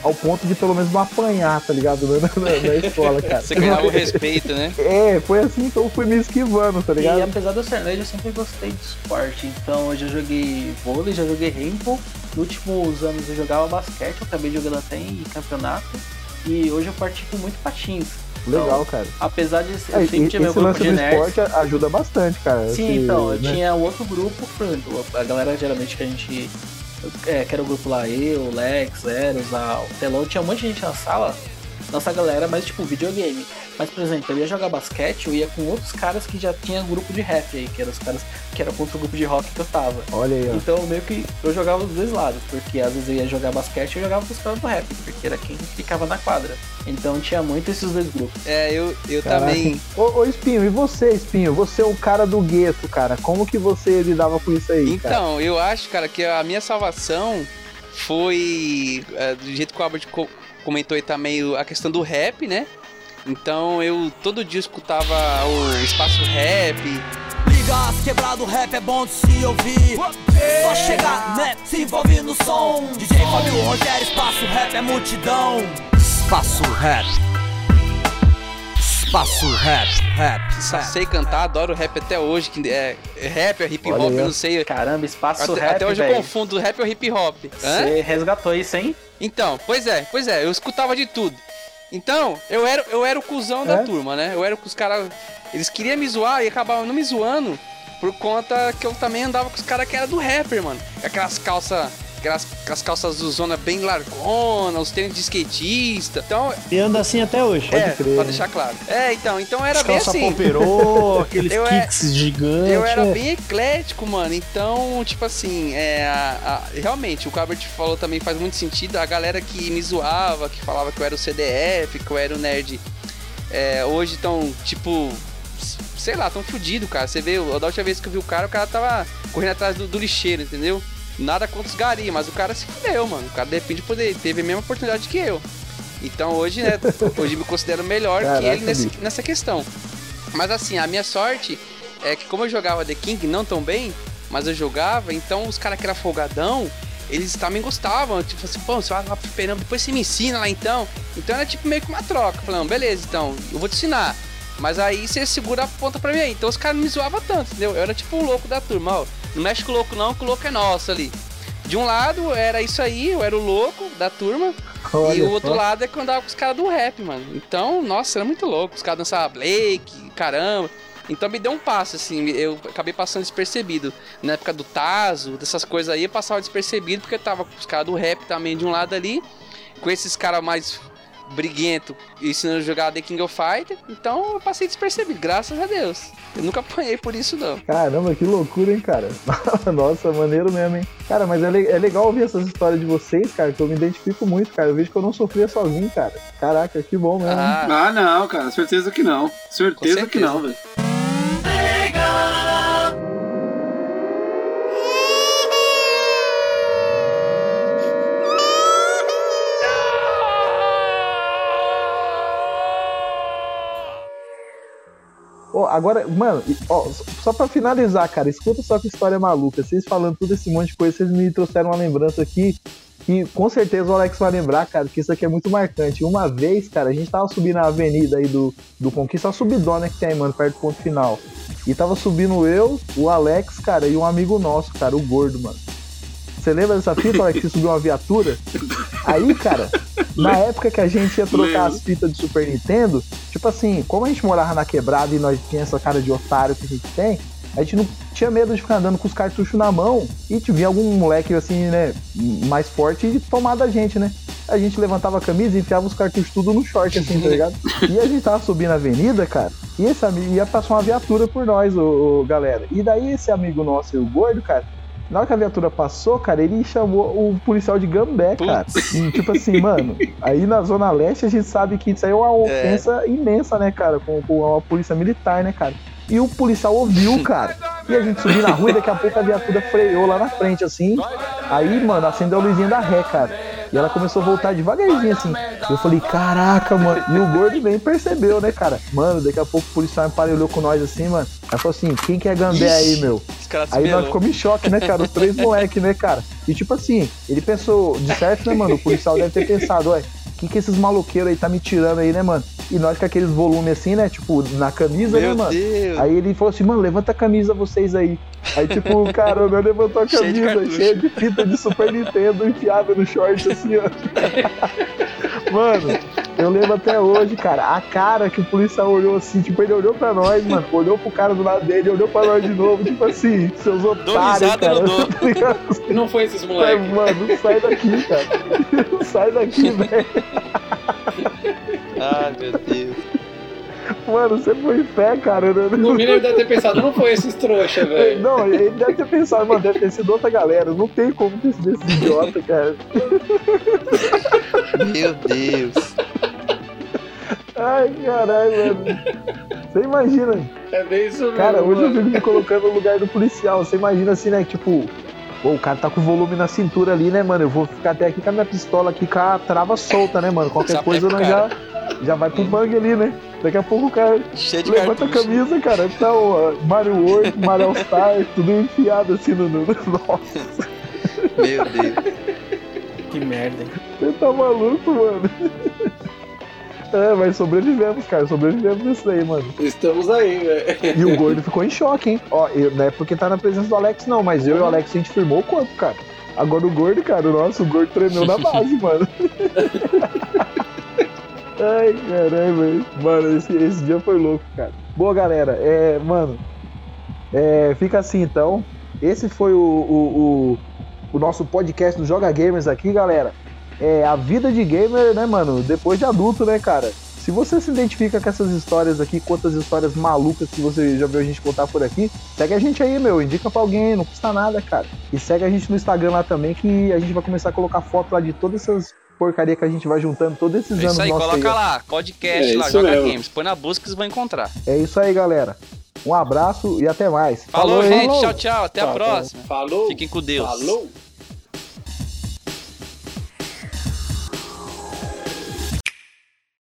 A: ao ponto de pelo menos não apanhar, tá ligado? Na, na- na escola, cara.
B: Você ganhava o respeito, né?
A: É, foi assim que eu fui me esquivando, tá
J: E
A: ligado?
J: apesar de eu ser nerd, eu sempre gostei de esporte. Então, eu já joguei vôlei, já joguei handball. Nos últimos anos eu jogava basquete, eu acabei jogando até em campeonato. E hoje eu pratico muito patins.
A: Legal, cara.
J: Apesar de eu
A: É,
J: sempre tive meu grupo
A: lance
J: de nerds.
A: esporte ajuda bastante, cara.
J: Sim,
A: esse,
J: então, eu
A: né?
J: tinha um outro grupo, a galera geralmente que a gente. É, que era o grupo lá, eu, o Lex, Eros, a, o Telão, tinha um monte de gente na sala, nossa galera, mas tipo, videogame. Mas, por exemplo, eu ia jogar basquete, eu ia com outros caras que já tinha grupo de rap aí, que eram os caras que era contra o grupo de rock que eu tava.
A: Olha aí, ó.
J: Então meio que eu jogava dos dois lados, porque às vezes eu ia jogar basquete e eu jogava com os caras do rap, porque era quem ficava na quadra. Então tinha muito esses dois grupos.
B: É, eu, eu
A: Caraca.
B: também.
A: Ô, ô, Espinho, e você, Espinho? Você é um cara do gueto, cara. Como que você lidava com isso aí, cara?
B: Então, eu acho, cara, que a minha salvação foi. é, do jeito que o Albert co- comentou aí também, o- a questão do rap, né? Então eu todo dia escutava o espaço rap.
K: Ligas quebrado, rap é bom de se ouvir. Só chegar, né? Se envolve no som. DJ Fábio Rogério, espaço rap é multidão. Espaço rap. Espaço rap, rap,
B: Só sei cantar, adoro rap até hoje. Que é, é rap, é hip hop, eu não sei.
J: Caramba, espaço
B: Até,
J: rap,
B: até hoje eu
J: velho.
B: confundo rap ou hip hop.
J: Você resgatou isso, hein?
B: Então, pois é, pois é, eu escutava de tudo. Então, eu era, eu era o cuzão da
A: É?
B: turma, né? Eu era com os caras. Eles queriam me zoar e acabavam não me zoando por conta que eu também andava com os caras que era do rapper, mano. Aquelas calças. Aquelas, aquelas calças do zona bem largona, os tênis de skatista. Então,
C: E anda assim até hoje.
B: é,
A: crer.
B: pra deixar claro. É, então, então era bem
C: calça
B: assim.
C: poperô, aqueles
B: Eu é-
C: kicks gigantes.
B: Eu era
C: é.
B: bem eclético, mano. Então, tipo assim, é, a- a- realmente, o Albert falou também faz muito sentido. A galera que me zoava, que falava que eu era o CDF, que eu era o nerd, é, hoje estão, tipo, sei lá, tão fudido, cara. Você vê, da última vez que eu vi o cara, o cara tava correndo atrás do, do lixeiro, entendeu? Nada contra os gari, mas o cara se fudeu, mano. O cara de repente poder, teve a mesma oportunidade que eu. Então hoje, né, hoje me considero melhor que
A: Caraca,
B: ele nesse- nessa questão. Mas assim, a minha sorte é que como eu jogava The King não tão bem, mas eu jogava, então os caras que eram folgadão, eles também gostavam. Tipo assim, pô, você vai lá pro depois você me ensina lá então. Então era tipo meio que uma troca. Falando, beleza, então, eu vou te ensinar. Mas aí você segura a ponta pra mim aí. Então os caras não me zoavam tanto, entendeu? Eu era tipo o louco da turma, ó. Não mexe com o louco não, que o louco é nosso ali. De um lado era isso aí, eu era o louco da turma.
A: Olha
B: e o outro
A: só.
B: lado é que eu andava com os caras do rap, mano. Então, nossa, era muito louco. Os caras dançavam Blake, caramba. Então me deu um passo, assim, eu acabei passando despercebido. Na época do Tazo, dessas coisas aí, eu passava despercebido porque eu tava com os caras do rap também de um lado ali, com esses caras mais briguento ensinando a jogar The King of Fighter. Então eu passei despercebido, graças a Deus. Eu nunca apanhei por isso, não.
A: Caramba, que loucura, hein, cara? Nossa, maneiro mesmo, hein? Cara, mas é, le- é legal ouvir essas histórias de vocês, cara, que eu me identifico muito, cara. Eu vejo que eu não sofria sozinho, cara. Caraca, que bom mesmo.
D: Ah, não, cara, certeza que não. Certeza, que não, velho.
A: Ó, agora, mano, ó, só pra finalizar, cara, escuta só que história maluca. Vocês falando tudo esse monte de coisa, vocês me trouxeram uma lembrança aqui que com certeza o Alex vai lembrar, cara, que isso aqui é muito marcante. Uma vez, cara, a gente tava subindo a avenida aí do, do Conquista, a subidona que tem mano, perto do ponto final. E tava subindo eu, o Alex, cara, e um amigo nosso, cara, o gordo, mano. Você lembra dessa fita, Alex, que subiu uma viatura? Aí, cara, na época que a gente ia trocar as fitas de Super Nintendo, tipo assim, como a gente morava na quebrada e nós tinha essa cara de otário que a gente tem, a gente não tinha medo de ficar andando com os cartuchos na mão e te algum moleque assim, né, mais forte e tomar da gente, né? A gente levantava a camisa e enfiava os cartuchos tudo no short, assim, tá ligado? E a gente tava subindo a avenida, cara, e esse amigo ia passar uma viatura por nós, ô, galera. E daí esse amigo nosso, o gordo, cara, na hora que a viatura passou, cara, ele chamou o policial de gambé, cara. E, tipo assim, mano, aí na Zona Leste a gente sabe que isso aí é uma ofensa imensa, né, cara, com, com a polícia militar, né, cara. E o policial ouviu, cara. E a gente subiu na rua e daqui a pouco a viatura freou lá na frente, assim. Aí, mano, acendeu a luzinha da ré, cara. E ela começou a voltar devagarzinho, assim. Eu falei, caraca, mano. E o gordo nem percebeu, né, cara? Mano, daqui a pouco o policial emparelhou com nós assim, mano. Aí falou assim, quem que é Gambé aí, meu?
B: Caras
A: Aí nós ficamos em choque, né, cara? Os três moleques, né, cara? E tipo assim, ele pensou, de certo, né, mano? O policial deve ter pensado, ué, o que, que esses maloqueiros aí tá me tirando aí, né, mano? E nós com aqueles volumes assim, né? Tipo, na camisa,
B: Meu
A: né, mano?
B: Deus.
A: Aí ele falou assim, mano, levanta a camisa vocês aí. Aí, tipo, o cara não levantou a
B: Cheio
A: camisa, cheia de fita de Super Nintendo enfiada no short, assim, ó. Mano, eu lembro até hoje, cara, a cara que o policial olhou assim, tipo, ele olhou pra nós, mano, olhou pro cara do lado dele, olhou pra nós de novo, tipo assim, seus otários, cara.
E: não dou.
A: tá?
E: Não foi esses
A: É,
E: moleques.
A: mano, sai daqui, cara. sai daqui, velho.
B: Ai, meu Deus.
A: Mano, você foi em fé, cara. né?
E: No mínimo ele deve ter pensado, não foi esses trouxa, velho.
A: Não, ele deve ter pensado, mano, deve ter sido outra galera. Não tem como ter sido esse idiota, cara.
B: Meu Deus.
A: Ai, caralho, mano. Você imagina.
E: É bem isso mesmo.
A: Cara, hoje eu
E: mano.
A: fico me colocando no lugar do policial. Você imagina assim, né? Tipo, pô, o cara tá com o volume na cintura ali, né, mano? Eu vou ficar até aqui com a minha pistola aqui com a trava solta, né, mano? Qualquer coisa nós já, já vai pro bang ali, né? Daqui a pouco o cara
B: Cheio de
A: levanta a
B: cartucho.
A: camisa, cara. Tá o Mario World, Mario Star, tudo enfiado assim no. no... Nossa,
B: Meu Deus.
J: Que merda, hein?
A: você tá maluco, mano. É, mas sobrevivemos, cara. Sobrevivemos nisso aí, mano.
E: Estamos aí, velho.
A: E o gordo ficou em choque, hein? Ó, eu, não é porque tá na presença do Alex, não, mas eu e o Alex a gente firmou o corpo, cara. Agora o gordo, cara, nossa, o gordo tremeu na base, mano. Ai, caralho, velho. Mano, esse, esse dia foi louco, cara. Boa, galera. É, mano. É, fica assim então. Esse foi o, o, o, o nosso podcast do Joga Gamers aqui, galera. É a vida de gamer, né, mano? Depois de adulto, né, cara? Se você se identifica com essas histórias aqui, quantas histórias malucas que você já viu a gente contar por aqui, segue a gente aí, meu. Indica pra alguém, não custa nada, cara. E segue a gente no Instagram lá também, que a gente vai começar a colocar foto lá de todas essas porcaria que a gente vai juntando todos esses
B: É
A: anos
B: isso aí, coloca
A: ó.
B: lá, podcast
E: É
B: lá, joga
E: mesmo.
B: games. Põe na busca que vocês vão encontrar.
A: É isso aí, galera. Um abraço e até mais.
B: Falou,
A: hein?
B: gente. Tchau, tchau. Até a
E: Tá,
B: próxima.
E: Falou.
B: Fiquem com Deus.
E: Falou.